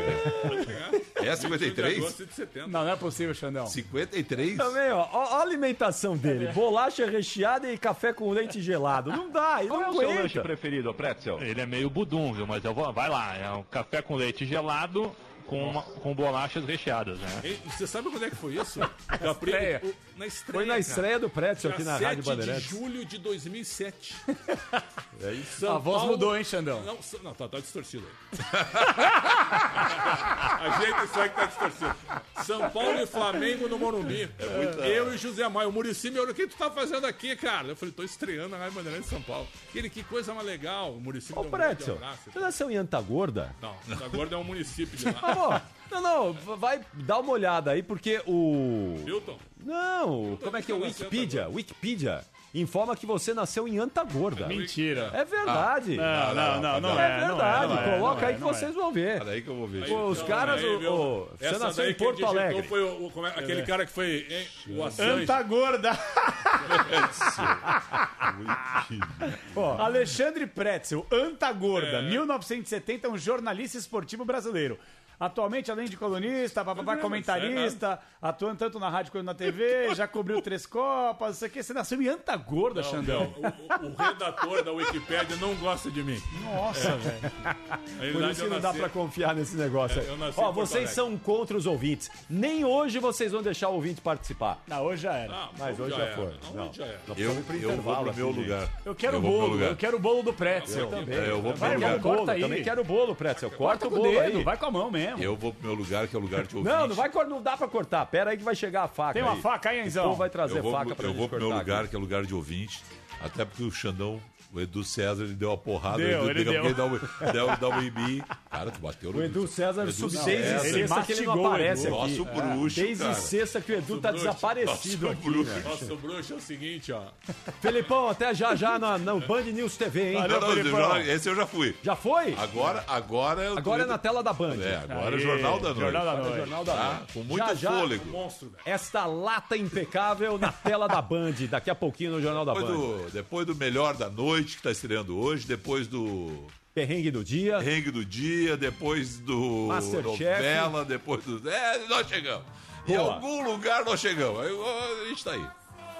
É 21 de 53? agosto de setembro. Não, não é possível, Xandão. 53? Também, ó, ó, a alimentação dele. Bolacha recheada e café com leite gelado. Não dá, ele Qual é o seu lanche preferido, Pretzel? Ele é meio budum, viu? Mas eu vou, vai lá, é um café com leite gelado com, uma- com bolachas recheadas, né? Hein, Você sabe quando é que foi isso? Capri... estreia. o- Na estreia. Foi na cara. estreia do Pretzel aqui na 7 Rádio de Bandeirantes. julho de 2007. É isso. São A voz Paulo- mudou, hein, Xandão? Não, não tá, tá distorcido aí. A gente sabe que tá distorcido. São Paulo e Flamengo no Morumbi. Eu e José Maio. O Murici me olhou, o que tu tá fazendo aqui, cara? Eu falei, tô estreando a Rádio Bandeirantes de São Paulo. Ele, que coisa mais legal. O Murici me Ô, deu um Pretzel, abraço. você nasceu em Antagorda? Não, Gorda é um município de lá. Ah, bom, não, não, vai dar uma olhada aí, porque o. Milton? Não, como é que é Wikipedia? Wikipedia informa que você nasceu em Antagorda. Mentira. É verdade. Não, não, não, não é é. não verdade. não é, Coloca não é, aí que é. vocês vão ver. Olha aí que eu vou ver. Pô, os caras, Aí, o- você Essa nasceu daí em Porto Alegre. Foi o, o- como é- aquele cara que foi hein, o Assange. Antagorda. Ó, Alexandre Pretzel, Antagorda, 1970, um jornalista esportivo brasileiro. Atualmente, além de colunista, papapá, é, comentarista, atuando tanto na rádio quanto na TV, já cobriu três copas, não sei o que. Você nasceu em Antagorda, Xandão. O, o- o redator da Wikipédia não gosta de mim. Nossa, velho. Na Por isso que não dá pra confiar nesse negócio aí. É, eu nasci Ó, vocês são contra os ouvintes. Nem hoje vocês vão deixar o ouvinte participar. Não, hoje já era. Ah, Mas hoje já já foi. Não, Não. hoje já era. Eu, eu vou intervalo pro meu aqui, gente. lugar. Eu quero eu bolo, lugar. eu quero o bolo do Pretzel. Eu também. É, eu vou pro meu lugar. corta Bolo, aí. também quero o bolo, Pretzel. Corta o bolo aí. vai com a mão mesmo. Eu vou pro meu lugar, que é o lugar de ouvinte. Não, não vai não dá pra cortar. Pera aí que vai chegar a faca. Tem uma aí. faca aí, O Enzão? povo vai trazer eu vou, faca pra eu vou pro meu lugar, aqui. que é o lugar de ouvinte. Até porque o Xandão, o Edu César, ele deu uma porrada. Deu, o Edu ele deu. Dá, um- dá uma em mim. Cara, tu bateu no O Edu César Edu sub César. desde Ele sexta que ele não aparece Edu. aqui. Nosso bruxo, Desde cara. sexta que o Edu tá bruxo. desaparecido Nosso aqui, bruxo. né? Nossa, bruxo é o seguinte, ó. Felipão, até já já na, no Band News TV, hein? Não, não, já- esse eu já fui. Já foi? Agora, agora Agora é na tela da Band. É, agora é Aí, Jornal da Noite. Jornal da Agora é Noite. Jornal da Tá? Noite. Com muito Já, já. fôlego. Monstro, velho. Esta lata impecável na tela da Band, daqui a pouquinho no Jornal da Band. depois do Melhor da Noite, que está estreando hoje, depois do Perrengue do dia. Rengue do Dia, depois do Masterchef. novela, depois do... É, nós chegamos. Em Boa. algum lugar nós chegamos. A gente tá aí.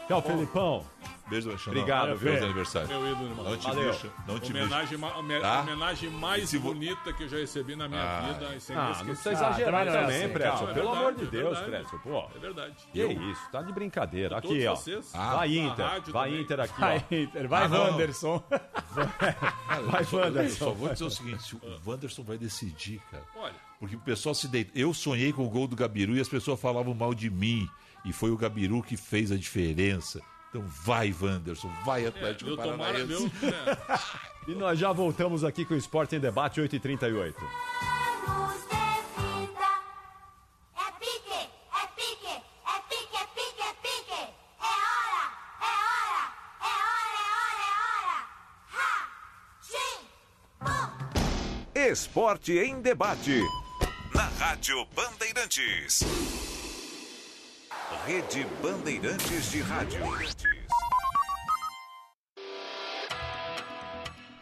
Tchau, Felipão. Beijo, Alexandre. Obrigado, Feliz Fê. aniversário. Meu ídolo, irmão. Não te Valeu. deixa. Não te. Homenagem, ma- Tá? homenagem mais vo- bonita que eu já recebi na minha Ah. vida. É Ah, não precisa exagerar também é também, assim, Précio. calma. Pelo É amor de é Deus, verdade. Précio. Pô. É verdade. Que isso, tá de brincadeira. Aqui, ó. vocês. Ah, vai Inter. rádio Vai também. Inter aqui, Vai, ó. Inter, vai, Ah. Wanderson. Vai, Wanderson. Só vou dizer o seguinte: o Wanderson vai decidir, cara. Olha, Porque o pessoal se deita. Eu sonhei com o gol do Gabiru e as pessoas falavam mal de mim. E foi o Gabiru que fez a diferença. Então vai, Wanderson, vai Atlético eu tomara, Paranaense. meu, né? E nós já voltamos aqui com o Esporte em Debate 8h38. É pique, é pique, é pique, é pique, é pique. É hora, é hora, é hora, é hora, é hora. Ha, chim, bum. Esporte em debate. Na Rádio Bandeirantes. Rede Bandeirantes de Rádio.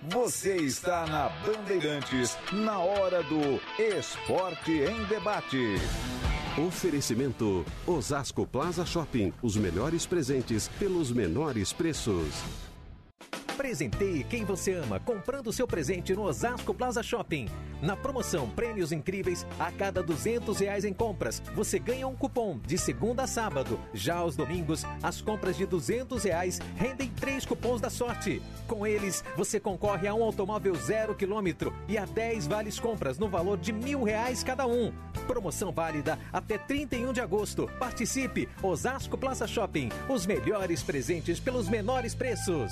Você está na Bandeirantes, na hora do Esporte em Debate. Oferecimento Osasco Plaza Shopping. Os melhores presentes pelos menores preços. Presenteie quem você ama comprando seu presente no Osasco Plaza Shopping. Na promoção Prêmios Incríveis, a cada 200 reais em compras, você ganha um cupom de segunda a sábado. Já aos domingos, as compras de 200 reais rendem três cupons da sorte. Com eles, você concorre a um automóvel zero quilômetro e a 10 vales compras no valor de mil reais cada um. Promoção válida até 31 de agosto. Participe! Osasco Plaza Shopping. Os melhores presentes pelos menores preços.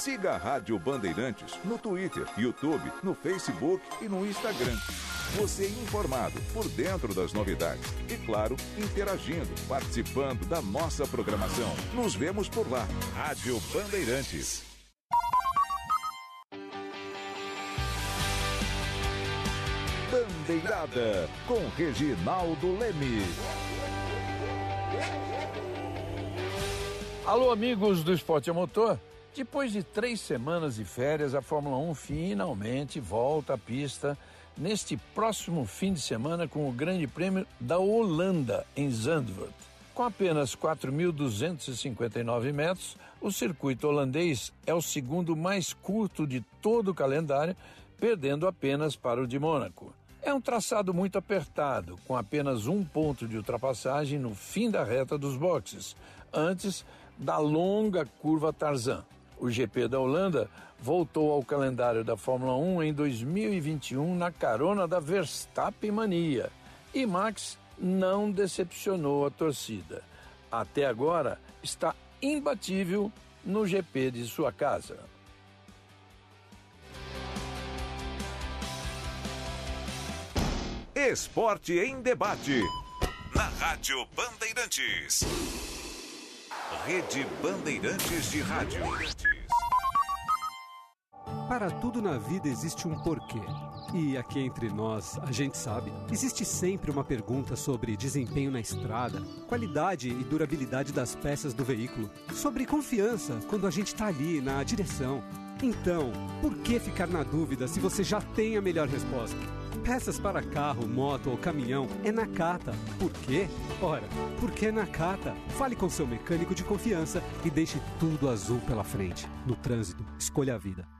Siga a Rádio Bandeirantes no Twitter, YouTube, no Facebook e no Instagram. Você informado por dentro das novidades e, claro, interagindo, participando da nossa programação. Nos vemos por lá. Rádio Bandeirantes. Bandeirada com Reginaldo Leme. Alô, amigos do Esporte Motor. Depois de três semanas de férias, a Fórmula 1 finalmente volta à pista neste próximo fim de semana com o Grande Prêmio da Holanda, em Zandvoort. Com apenas 4.259 metros, o circuito holandês é o segundo mais curto de todo o calendário, perdendo apenas para o de Mônaco. É um traçado muito apertado, com apenas um ponto de ultrapassagem no fim da reta dos boxes, antes da longa curva Tarzan. O GP da Holanda voltou ao calendário da Fórmula 1 em 2021 na carona da Verstappen Mania. E Max não decepcionou a torcida. Até agora está imbatível no GP de sua casa. Esporte em debate. Na Rádio Bandeirantes. Rede Bandeirantes de Rádio. Para tudo na vida existe um porquê. E aqui entre nós, a gente sabe, existe sempre uma pergunta sobre desempenho na estrada, qualidade e durabilidade das peças do veículo, sobre confiança quando a gente está ali na direção. Então, por que ficar na dúvida se você já tem a melhor resposta? Peças para carro, moto ou caminhão é na Cata. Por quê? Ora, porque é na Cata. Fale com seu mecânico de confiança e deixe tudo azul pela frente. No trânsito, escolha a vida.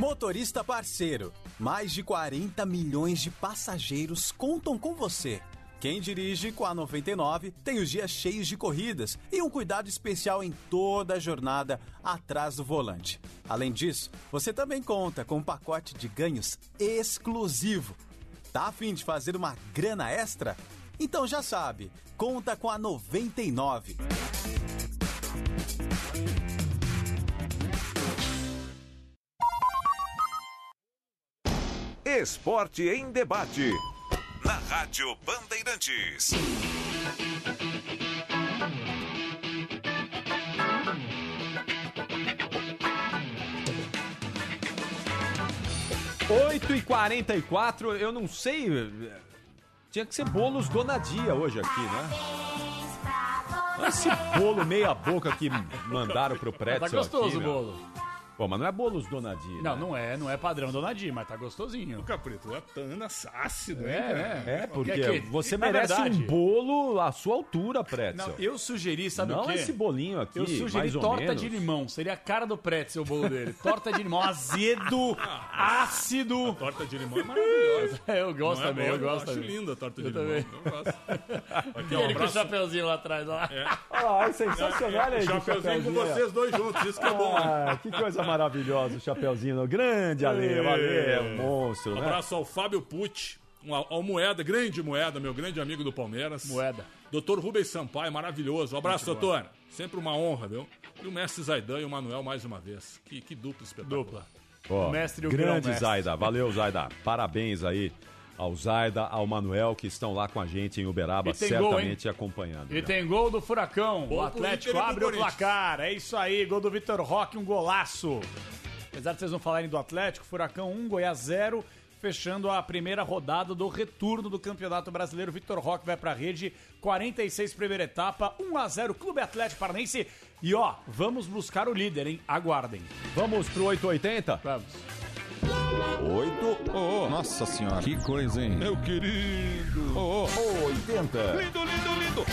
Motorista parceiro, mais de 40 milhões de passageiros contam com você. Quem dirige com a 99 tem os dias cheios de corridas e um cuidado especial em toda a jornada atrás do volante. Além disso, você também conta com um pacote de ganhos exclusivo. Tá a fim de fazer uma grana extra? Então já sabe, conta com a 99. Esporte em debate. Na Rádio Bandeirantes. Oito e 44 eu não sei. Tinha que ser bolos Donadia hoje aqui, né? Esse bolo meia boca que mandaram pro Pretzel Tá gostoso aqui, o meu. bolo. Pô, mas não é bolos Donadia. Não, não é, não é padrão Dona Di, mas tá gostosinho. Caprito, é tana, ácido, É, hein, cara? é. É, porque Que- que- você merece verdade- um bolo à sua altura, Pretzel. Não, eu sugeri, sabe Não o quê? esse bolinho aqui, Eu sugeri mais ou torta menos. de limão. Seria a cara do pretzel o bolo dele. torta de limão azedo, ácido. torta de limão é maravilhosa. eu gosto Não é também, eu gosto acho também. linda a torta de Eu limão. também. Eu gosto. Aqui, E um ele com o chapeuzinho lá atrás, ó. Ah, é sensacional, É, hein, o esse chapeuzinho com vocês dois juntos, isso que é bom. Ah, que coisa maravilhosa o chapeuzinho. Grande, Ale. Valeu, é um monstro, Um né? abraço ao Fábio Pucci, ao Moeda, grande Moeda, meu grande amigo do Palmeiras. Moeda. Doutor Rubens Sampaio, maravilhoso. Um abraço, Muito doutor. Sempre uma honra, viu? E o mestre Zaidan e o Manuel mais uma vez. Que, que dupla espetacular. Dupla. Ó, O mestre e o grande. Zaida. Valeu, Zaida. Parabéns aí ao Zaida, ao Manuel, que estão lá com a gente em Uberaba, E tem gol, certamente acompanhando. E tem gol do Furacão. Gol o Atlético abre o placar. É isso aí. Gol do Vitor Roque, um golaço. Apesar de vocês não falarem do Atlético, Furacão 1, Goiás 0. Fechando a primeira rodada do retorno do Campeonato Brasileiro. Vitor Roque vai pra rede. 46 primeira etapa. 1 a 0 Clube Atlético Paranaense. E ó, vamos buscar o líder, hein? Aguardem. Vamos pro 880? Vamos. Oito. Oh, nossa senhora. Que coisa, hein? Meu querido. Oh, oh, 80. Lindo, lindo, lindo. O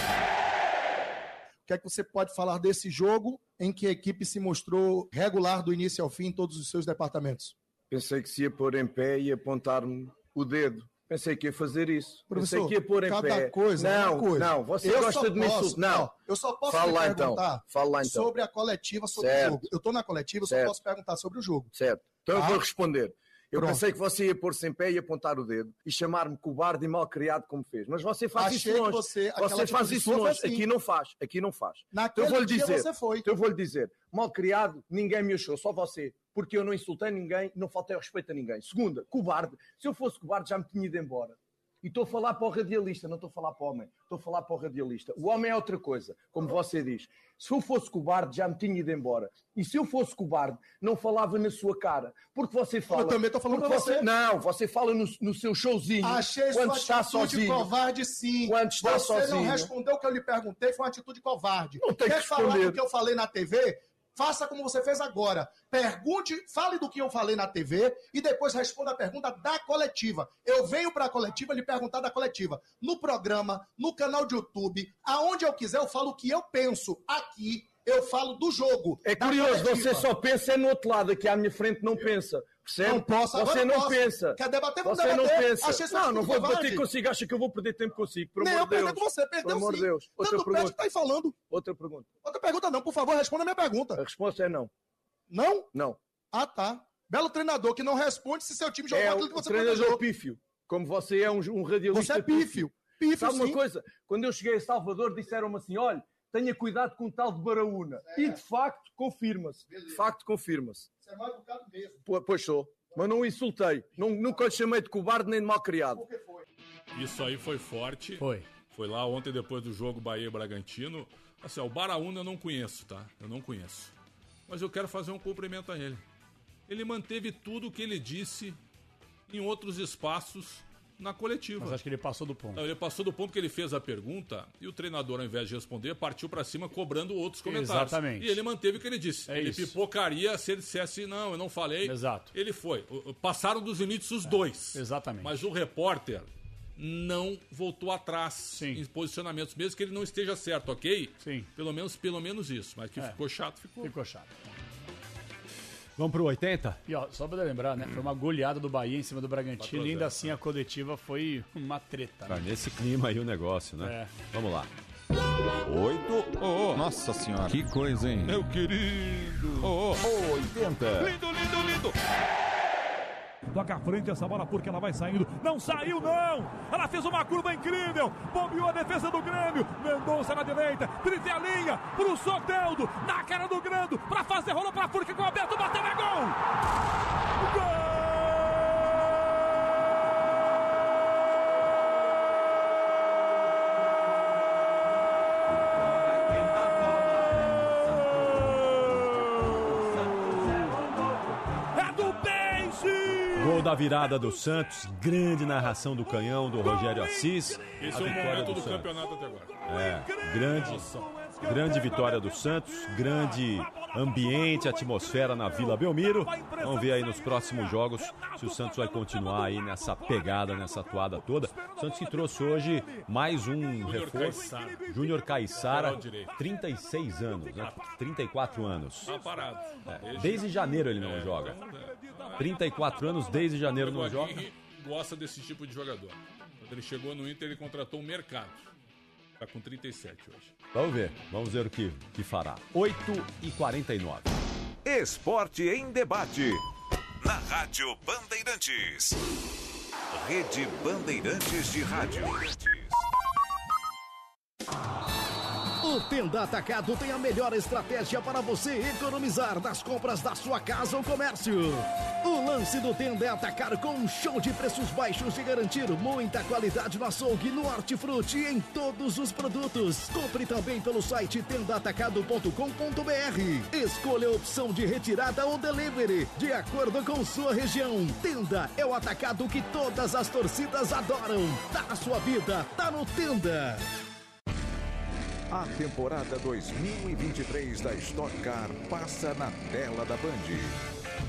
que é que você pode falar desse jogo em que a equipe se mostrou regular do início ao fim em todos os seus departamentos? Pensei que se ia pôr em pé e apontar-me o dedo. Pensei que ia fazer isso. Professor, Pensei que ia pôr em cada pé. coisa é não, uma coisa. não, você Eu gosta de me insultar. Não. Eu só posso Fala então. perguntar Fala lá então. sobre a coletiva, sobre Certo. o jogo. Eu estou na coletiva, eu só Certo. posso perguntar sobre o jogo. Certo. Então eu Tá? vou responder. Eu Pronto. pensei que você ia pôr-se em pé e apontar o dedo e chamar-me cobarde e mal criado como fez. Mas você faz Achei isso longe. você- Você faz isso longe. assim. Aqui não faz. Aqui não faz. Naquele então eu vou-lhe dia dizer. você foi. Então eu vou-lhe dizer. Mal criado, ninguém me achou, só você. Porque eu não insultei ninguém, não faltei respeito a ninguém. Segunda, cobarde. Se eu fosse cobarde, já me tinha ido embora. E estou a falar para o radialista, não estou a falar para o homem. Estou a falar para o radialista. O homem é outra coisa, como você diz. Se eu fosse cobarde, já me tinha ido embora. E se eu fosse cobarde, não falava na sua cara. Porque você fala. Eu também estou falando para você. Não, você fala no, no seu showzinho. Achei quando sua está atitude sozinho. covarde, sim. Quando está Você não sozinho. respondeu o que eu lhe perguntei, foi uma atitude covarde. Não tem Quer que falar do que eu falei na TV? Faça como você fez agora. Pergunte, fale do que eu falei na TV e depois responda a pergunta da coletiva. Eu venho para a coletiva lhe perguntar da coletiva. No programa, no canal de YouTube, aonde eu quiser, eu falo o que eu penso. Aqui, eu falo do jogo. É curioso, coletiva. você só pensa no outro lado, aqui à minha frente não pensa. Percebe? Não posso, Você não posso. pensa. Quer debater? Vamos Você não debater. pensa. Achei não, não vou debater consigo. Acha que eu vou perder tempo consigo. Pelo Nem eu perder com você, perdeu Pelo amor sim. Deus. Outra Tanto pergunta. tá aí falando. Outra pergunta. Outra pergunta não, por favor, responda a minha pergunta. A resposta é não. Não? Não. Ah, tá. Belo treinador que não responde se seu time jogou É aquilo que você treinador planejou. pífio. Como você é um, um radialista Você é pífio. Pífio, Sabe uma sim. coisa? Quando eu cheguei a Salvador, disseram-me assim, olha, tenha cuidado com o tal de Baraúna. E, de facto, confirma-se. De facto, confirma-se. Você é mal educado mesmo. Po- Pois sou. Mas não o insultei. Não, nunca lhe chamei de cobarde nem de mal criado. Isso aí foi forte. Foi. Foi lá ontem depois do jogo Bahia Bragantino. Assim, ó, o Baraúna eu não conheço, tá? Eu não conheço. Mas eu quero fazer um cumprimento a ele. Ele manteve tudo o que ele disse em outros espaços na coletiva. Mas acho que ele passou do ponto. Não, ele passou do ponto que ele fez a pergunta e o treinador, ao invés de responder, partiu pra cima cobrando outros comentários. Exatamente. E ele manteve o que ele disse. É ele isso. pipocaria se ele dissesse, não, eu não falei. Exato. Ele foi. Passaram dos limites os dois. Exatamente. Mas o repórter não voltou atrás em posicionamentos, mesmo que ele não esteja certo, ok? Sim. Pelo menos, pelo menos isso. Mas que É. ficou chato, ficou. Ficou chato. Vamos pro 80? E ó, só pra lembrar, né? Foi uma goleada do Bahia em cima do Bragantino e ainda 4 a 0, assim a coletiva foi uma treta. Tá Né? nesse clima aí o negócio, né? É. Vamos lá. Oito. Nossa senhora. Que coisa, hein? Meu querido. Oh, oh. 80. Lindo, lindo, lindo. Toca à frente essa bola porque ela vai saindo. Não saiu, não! Ela fez uma curva incrível. Bombeou a defesa do Grêmio. Mendonça na direita. Trinta a linha pro Soteldo. Na cara do Grando. Pra fazer, rolou pra Furca com o Alberto. Bateu, é gol! É da virada do Santos, grande narração do canhão do Rogério Assis. Esse é o momento do Santos. campeonato até agora. É, grande, grande vitória do Santos, grande ambiente, atmosfera na Vila Belmiro. Vamos ver aí nos próximos jogos se o Santos vai continuar aí nessa pegada, nessa atuada toda. O Santos que trouxe hoje mais um reforço. Júnior Caissara, Lateral direito. 36 anos, né? 34 anos. Tá. É, Desde janeiro ele não joga. 34 anos, desde janeiro não O joga. Gosta desse tipo de jogador. Quando ele chegou no Inter, ele contratou um mercado. Tá com 37 hoje. Vamos ver, vamos ver o que, que fará. 8 e 49. Esporte em debate. Na Rádio Bandeirantes. Rede Bandeirantes de Rádio. Tenda Atacado tem a melhor estratégia para você economizar nas compras da sua casa ou comércio. O lance do Tenda é atacar com um show de preços baixos e garantir muita qualidade no açougue, no hortifruti e em todos os produtos. Compre também pelo site tendaatacado.com.br. Escolha a opção de retirada ou delivery, de acordo com sua região. Tenda é o atacado que todas as torcidas adoram. Tá na sua vida, tá no Tenda. A temporada 2023 da Stock Car passa na tela da Band.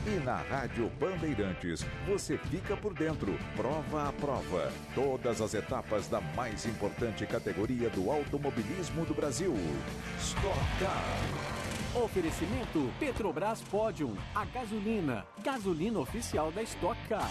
E na Rádio Bandeirantes você fica por dentro, prova a prova. Todas as etapas da mais importante categoria do automobilismo do Brasil. Stock Car. Oferecimento Petrobras Podium, a gasolina, gasolina oficial da Stock Car.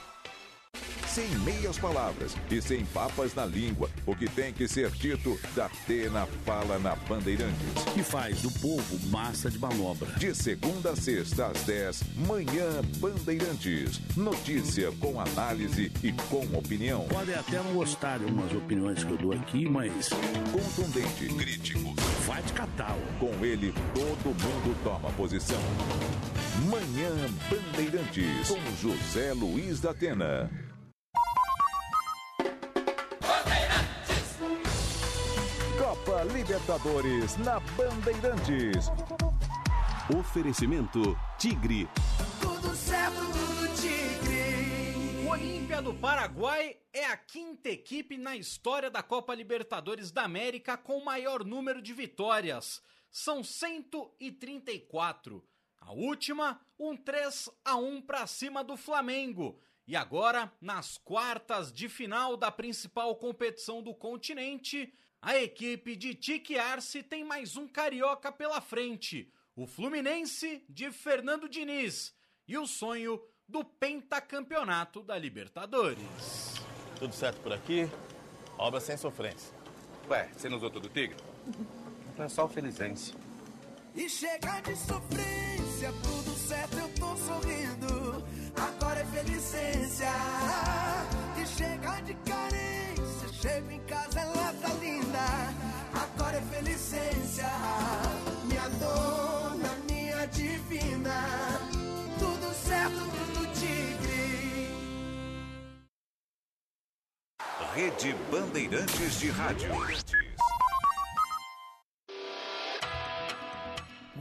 Sem meias palavras e sem papas na língua, o que tem que ser dito, da Atena fala na Bandeirantes. Que faz do povo massa de manobra. De segunda a sexta às 10, manhã Bandeirantes. Notícia com análise e com opinião. Podem até não gostar de algumas opiniões que eu dou aqui, mas. Contundente, crítico. Vai de catal. Com ele, todo mundo toma posição. Manhã Bandeirantes, com José Luiz da Atena. Libertadores na Bandeirantes. Oferecimento Tigre. Tudo certo, tudo tigre. O Olímpia do Paraguai é a quinta equipe na história da Copa Libertadores da América com maior número de vitórias. São 134. A última, um 3 a 1 para cima do Flamengo. E agora, nas quartas de final da principal competição do continente, a equipe de Tique Arce tem mais um carioca pela frente, o Fluminense de Fernando Diniz, e o sonho do pentacampeonato da Libertadores. Tudo certo por aqui? Obra sem sofrência. Ué, você não usou todo o tigre? Não é só o Felizense. E chega de sofrência, tudo certo, eu tô sorrindo. Agora é felicência. E chega de carência, chego em felicência. Minha dona, minha divina. Tudo certo, tudo tigre. Rede Bandeirantes de Rádio.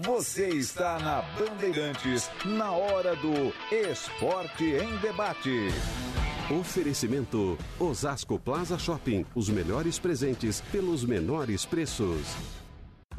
Você está na Bandeirantes, na hora do Esporte em Debate. Oferecimento Osasco Plaza Shopping. Os melhores presentes pelos menores preços.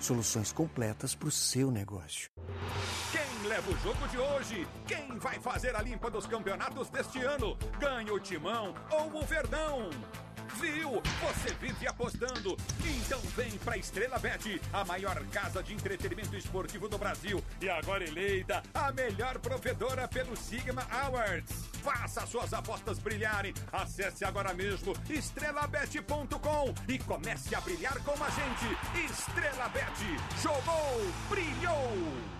Soluções completas para o seu negócio. Quem leva o jogo de hoje? Quem vai fazer a limpa dos campeonatos deste ano? Ganha o Timão ou o Verdão? Viu? Você vive apostando. Então vem pra Estrela Bet, a maior casa de entretenimento esportivo do Brasil. E agora eleita a melhor provedora pelo Sigma Awards. Faça suas apostas brilharem. Acesse agora mesmo estrelabet.com e comece a brilhar com a gente. Estrela Bet. Jogou, brilhou.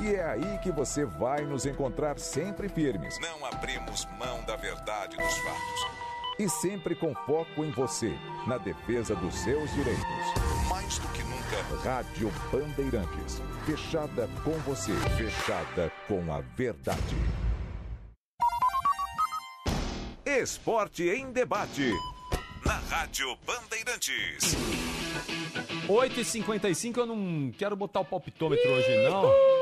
E é aí que você vai nos encontrar sempre firmes. Não abrimos mão da verdade dos fatos. E sempre com foco em você, na defesa dos seus direitos. Mais do que nunca, Rádio Bandeirantes. Fechada com você, fechada com a verdade. Esporte em debate. Na Rádio Bandeirantes. 8h55, eu não quero botar o palpitômetro hoje, não.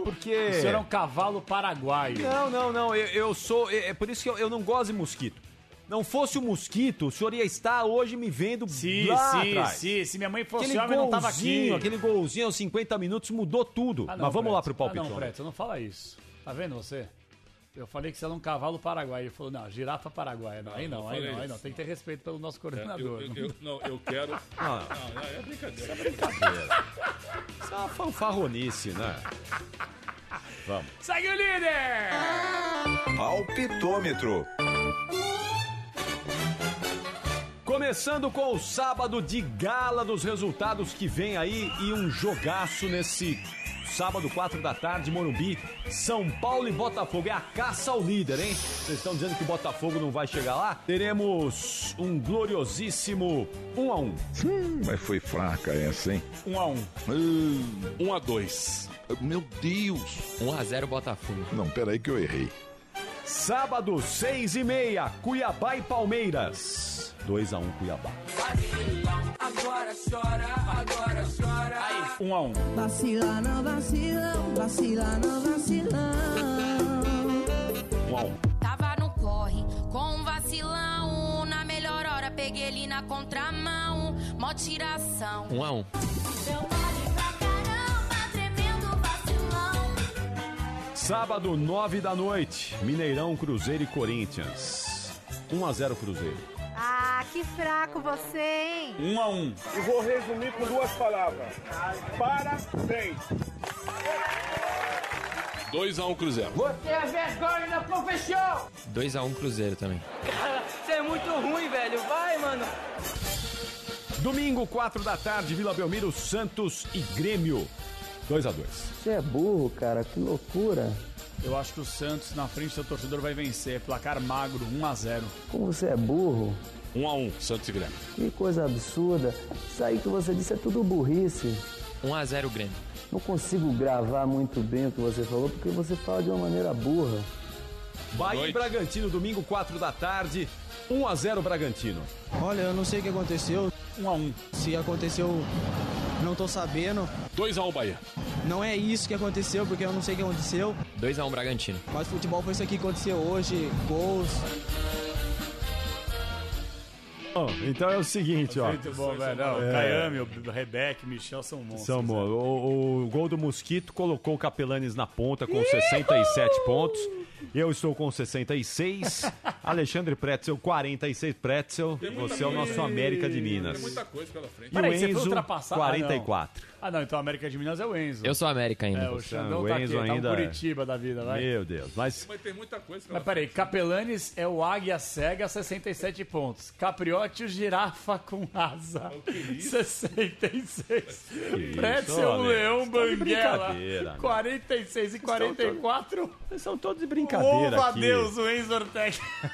Porque. O senhor é um cavalo paraguaio. Não, não, não. Eu, eu sou. É, é por isso que eu, eu não gosto de mosquito. Não fosse o mosquito, o senhor ia estar hoje me vendo Sim, lá sim, atrás. sim. Se minha mãe fosse Aquele homem, não tava golzinho, aqui. Aquele golzinho aos 50 minutos mudou tudo. Ah, não, Mas vamos lá Preto. pro Ah, não. Preto, não fala isso. Tá vendo você? Eu falei que você era um cavalo paraguaio. Ele falou, não, girafa paraguaia. Não, aí não, não aí não, aí não. Tem que ter respeito pelo nosso É, coordenador. eu, eu- eu- não, eu quero. Ah. Não, é brincadeira. Isso é brincadeira. Isso é uma fanfarronice, né? Vamos. Segue o líder! Palpitômetro. Começando com o sábado de gala dos resultados que vem aí e um jogaço nesse sábado, 4 da tarde, Morumbi, São Paulo e Botafogo. É a caça ao líder, hein? Vocês estão dizendo que o Botafogo não vai chegar lá? Teremos um gloriosíssimo 1 a 1 Hum, mas foi fraca essa, hein? 1 a 1 1 a 2 Meu Deus! 1 a 0 Botafogo. Não, peraí que eu errei. Sábado, 6 e meia, Cuiabá e Palmeiras. 2 a 1 Cuiabá. Agora chora, agora chora. 1 a 1 Vacila, não vacilão, vacila, não vacilão. 1 a 1 Tava no corre com um vacilão. Na melhor hora peguei ele na contramão. Mó tiração. 1 a 1 Deu Sábado, 9 da noite, Mineirão, Cruzeiro e Corinthians. 1 a 0 Cruzeiro. Ah, que fraco você, hein? 1 a 1 E vou resumir com duas palavras. Parabéns. 2x1 Cruzeiro. Você é vergonha da profissão. 2 a 1 Cruzeiro também. Cara, você é muito ruim, velho. Vai, mano. Domingo, 4 da tarde, Vila Belmiro, Santos e Grêmio. 2 a 2 Você é burro, cara, que loucura. Eu acho que o Santos na frente do torcedor vai vencer. Placar magro, 1 a 0 Como você é burro, 1x1 Santos e Grêmio. que coisa absurda. Isso aí que você disse é tudo burrice. 1 a 0 Grêmio. Não consigo gravar muito bem o que você falou porque você fala de uma maneira burra. Bahia e Bragantino, domingo, 4 da tarde. 1 a 0 Bragantino. Olha, eu não sei o que aconteceu. 1 a 1 Se aconteceu, não tô sabendo. 2x1 Bahia. Não é isso que aconteceu, porque eu não sei o que aconteceu. 2 a 1 Bragantino. Mas futebol foi isso aqui que aconteceu hoje, gols. Bom, então é o seguinte, ó. Muito bom, velho. Não, É. O Caiame, o Rebeca, o Michel são monstros. São, né? o, o gol do Mosquito colocou o Capelanes na ponta com 67 pontos. Eu estou com 66. Alexandre Pretzel, 46 Pretzel. Você é o nosso América de Minas. Tem muita coisa pela frente. E o Peraí, você foi Enzo, ultrapassado? 44. Ah, não, então a América de Minas é o Enzo. Eu sou América ainda. É, o Xandão tá aqui, Enzo tá um ainda- Curitiba da vida, vai. Meu Deus, mas Mas tem muita coisa pela Mas peraí, Capelanes é o Águia Cega, 67 pontos. Capriote, o Girafa com asa, 66. Pretzel, Olha, o Leão, de Banguela, brincadeira, né? 46 e 44. Vocês são todos de brincadeira Louva a aqui. Deus, o Enzo Ortega.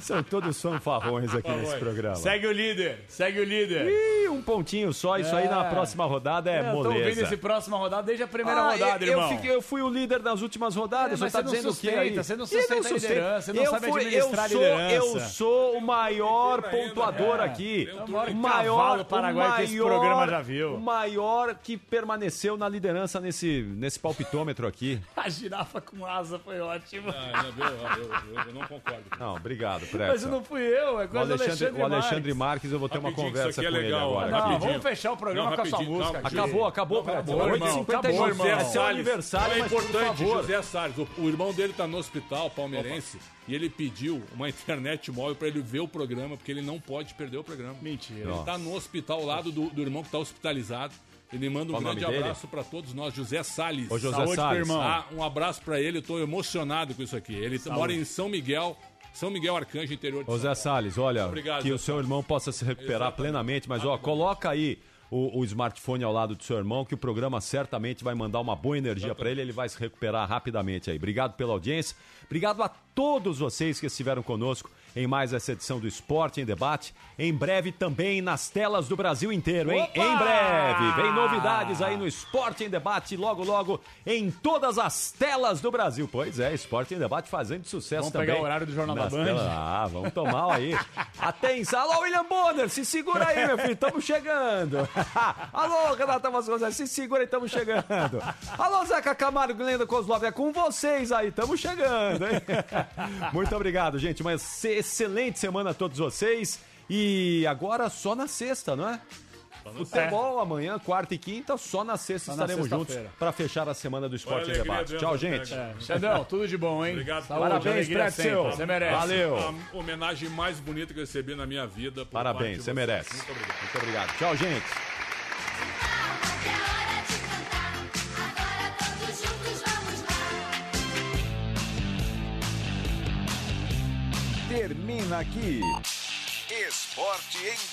São todos fanfarrões aqui nesse programa. Segue o líder, segue o líder. Ih, um pontinho só. Isso aí É. na próxima rodada é eu tô ouvindo moleza. esse próxima rodada desde a primeira Ah, rodada, eu, irmão. Eu, fiquei- eu fui o líder nas últimas rodadas. É, você mas tá você não dizendo o quê aí? você não E sustenta a sustento. liderança, você não eu sabe fui- administrar eu sou, liderança. Eu sou o maior pontuador É. aqui. É o maior o maior, cavalo paraguaio o que esse maior- programa já viu. O maior que permaneceu na liderança nesse, nesse palpitômetro aqui. A girafa com asa foi ótimo. Ah, não, eu, eu- eu- eu não concordo. Não, obrigado, Mas Pretzel. não fui eu, é O coisa do Alexandre, Alexandre o Alexandre Marques. Eu vou ter uma Rapidinho, conversa aqui é com ele legal, agora. Não, Rapidinho. vamos fechar o programa Não, com a sua rapidinho, música. calma. Acabou, acabou, Não, Pretzel. acabou, 8h51. irmão. É seu Salles. aniversário, é mas por importante, favor. José Salles. O, o irmão dele tá no hospital, palmeirense, e ele pediu uma internet móvel pra ele ver o programa, porque ele não pode perder o programa. Mentira. Ele tá no hospital ao lado do, do irmão que tá hospitalizado. Ele manda um Qual o grande abraço pra todos nós, José Salles. Ô, José Saúde Salles. irmão. Ah, um abraço pra ele, eu tô emocionado com isso aqui. Ele mora em São Miguel, São Miguel Arcanjo, interior de Ô São Zé. Salles, olha, Obrigado, que Zé o seu irmão possa se recuperar Exatamente. plenamente, mas ó, coloca aí o, o smartphone ao lado do seu irmão, que o programa certamente vai mandar uma boa energia para ele, ele vai se recuperar rapidamente aí. Obrigado pela audiência, obrigado a todos vocês que estiveram conosco em mais essa edição do Esporte em Debate. Em breve também nas telas do Brasil inteiro, hein? Opa! Em breve, vem novidades aí no Esporte em Debate, logo, logo, em todas as telas do Brasil. Pois é, Esporte em Debate fazendo sucesso Vamos também. pegar o horário do Jornal da Band? telas. Ah, vamos tomar aí. Atenção. Alô, William Bonner, se segura aí, meu filho, estamos chegando. Alô, Renata Vasconcelos, se segura aí, estamos chegando. Alô, Zeca Camargo, Glenda Kozlov, é com vocês aí, estamos chegando, hein? Muito obrigado, gente, uma ex- excelente semana a todos vocês. E agora só na sexta, não é? Futebol amanhã, quarta e quinta, só na sexta Só na estaremos juntos sexta-feira. para fechar a semana do Esporte em Debate. Tchau, gente. É, Xandão, tudo de bom, hein? Obrigado. Saúde, Parabéns, Pretzel. sempre. Você merece. Valeu. A homenagem mais bonita que eu recebi na minha vida. Parabéns, você merece. Muito obrigado. Muito obrigado. Tchau, gente. Termina aqui. Esporte em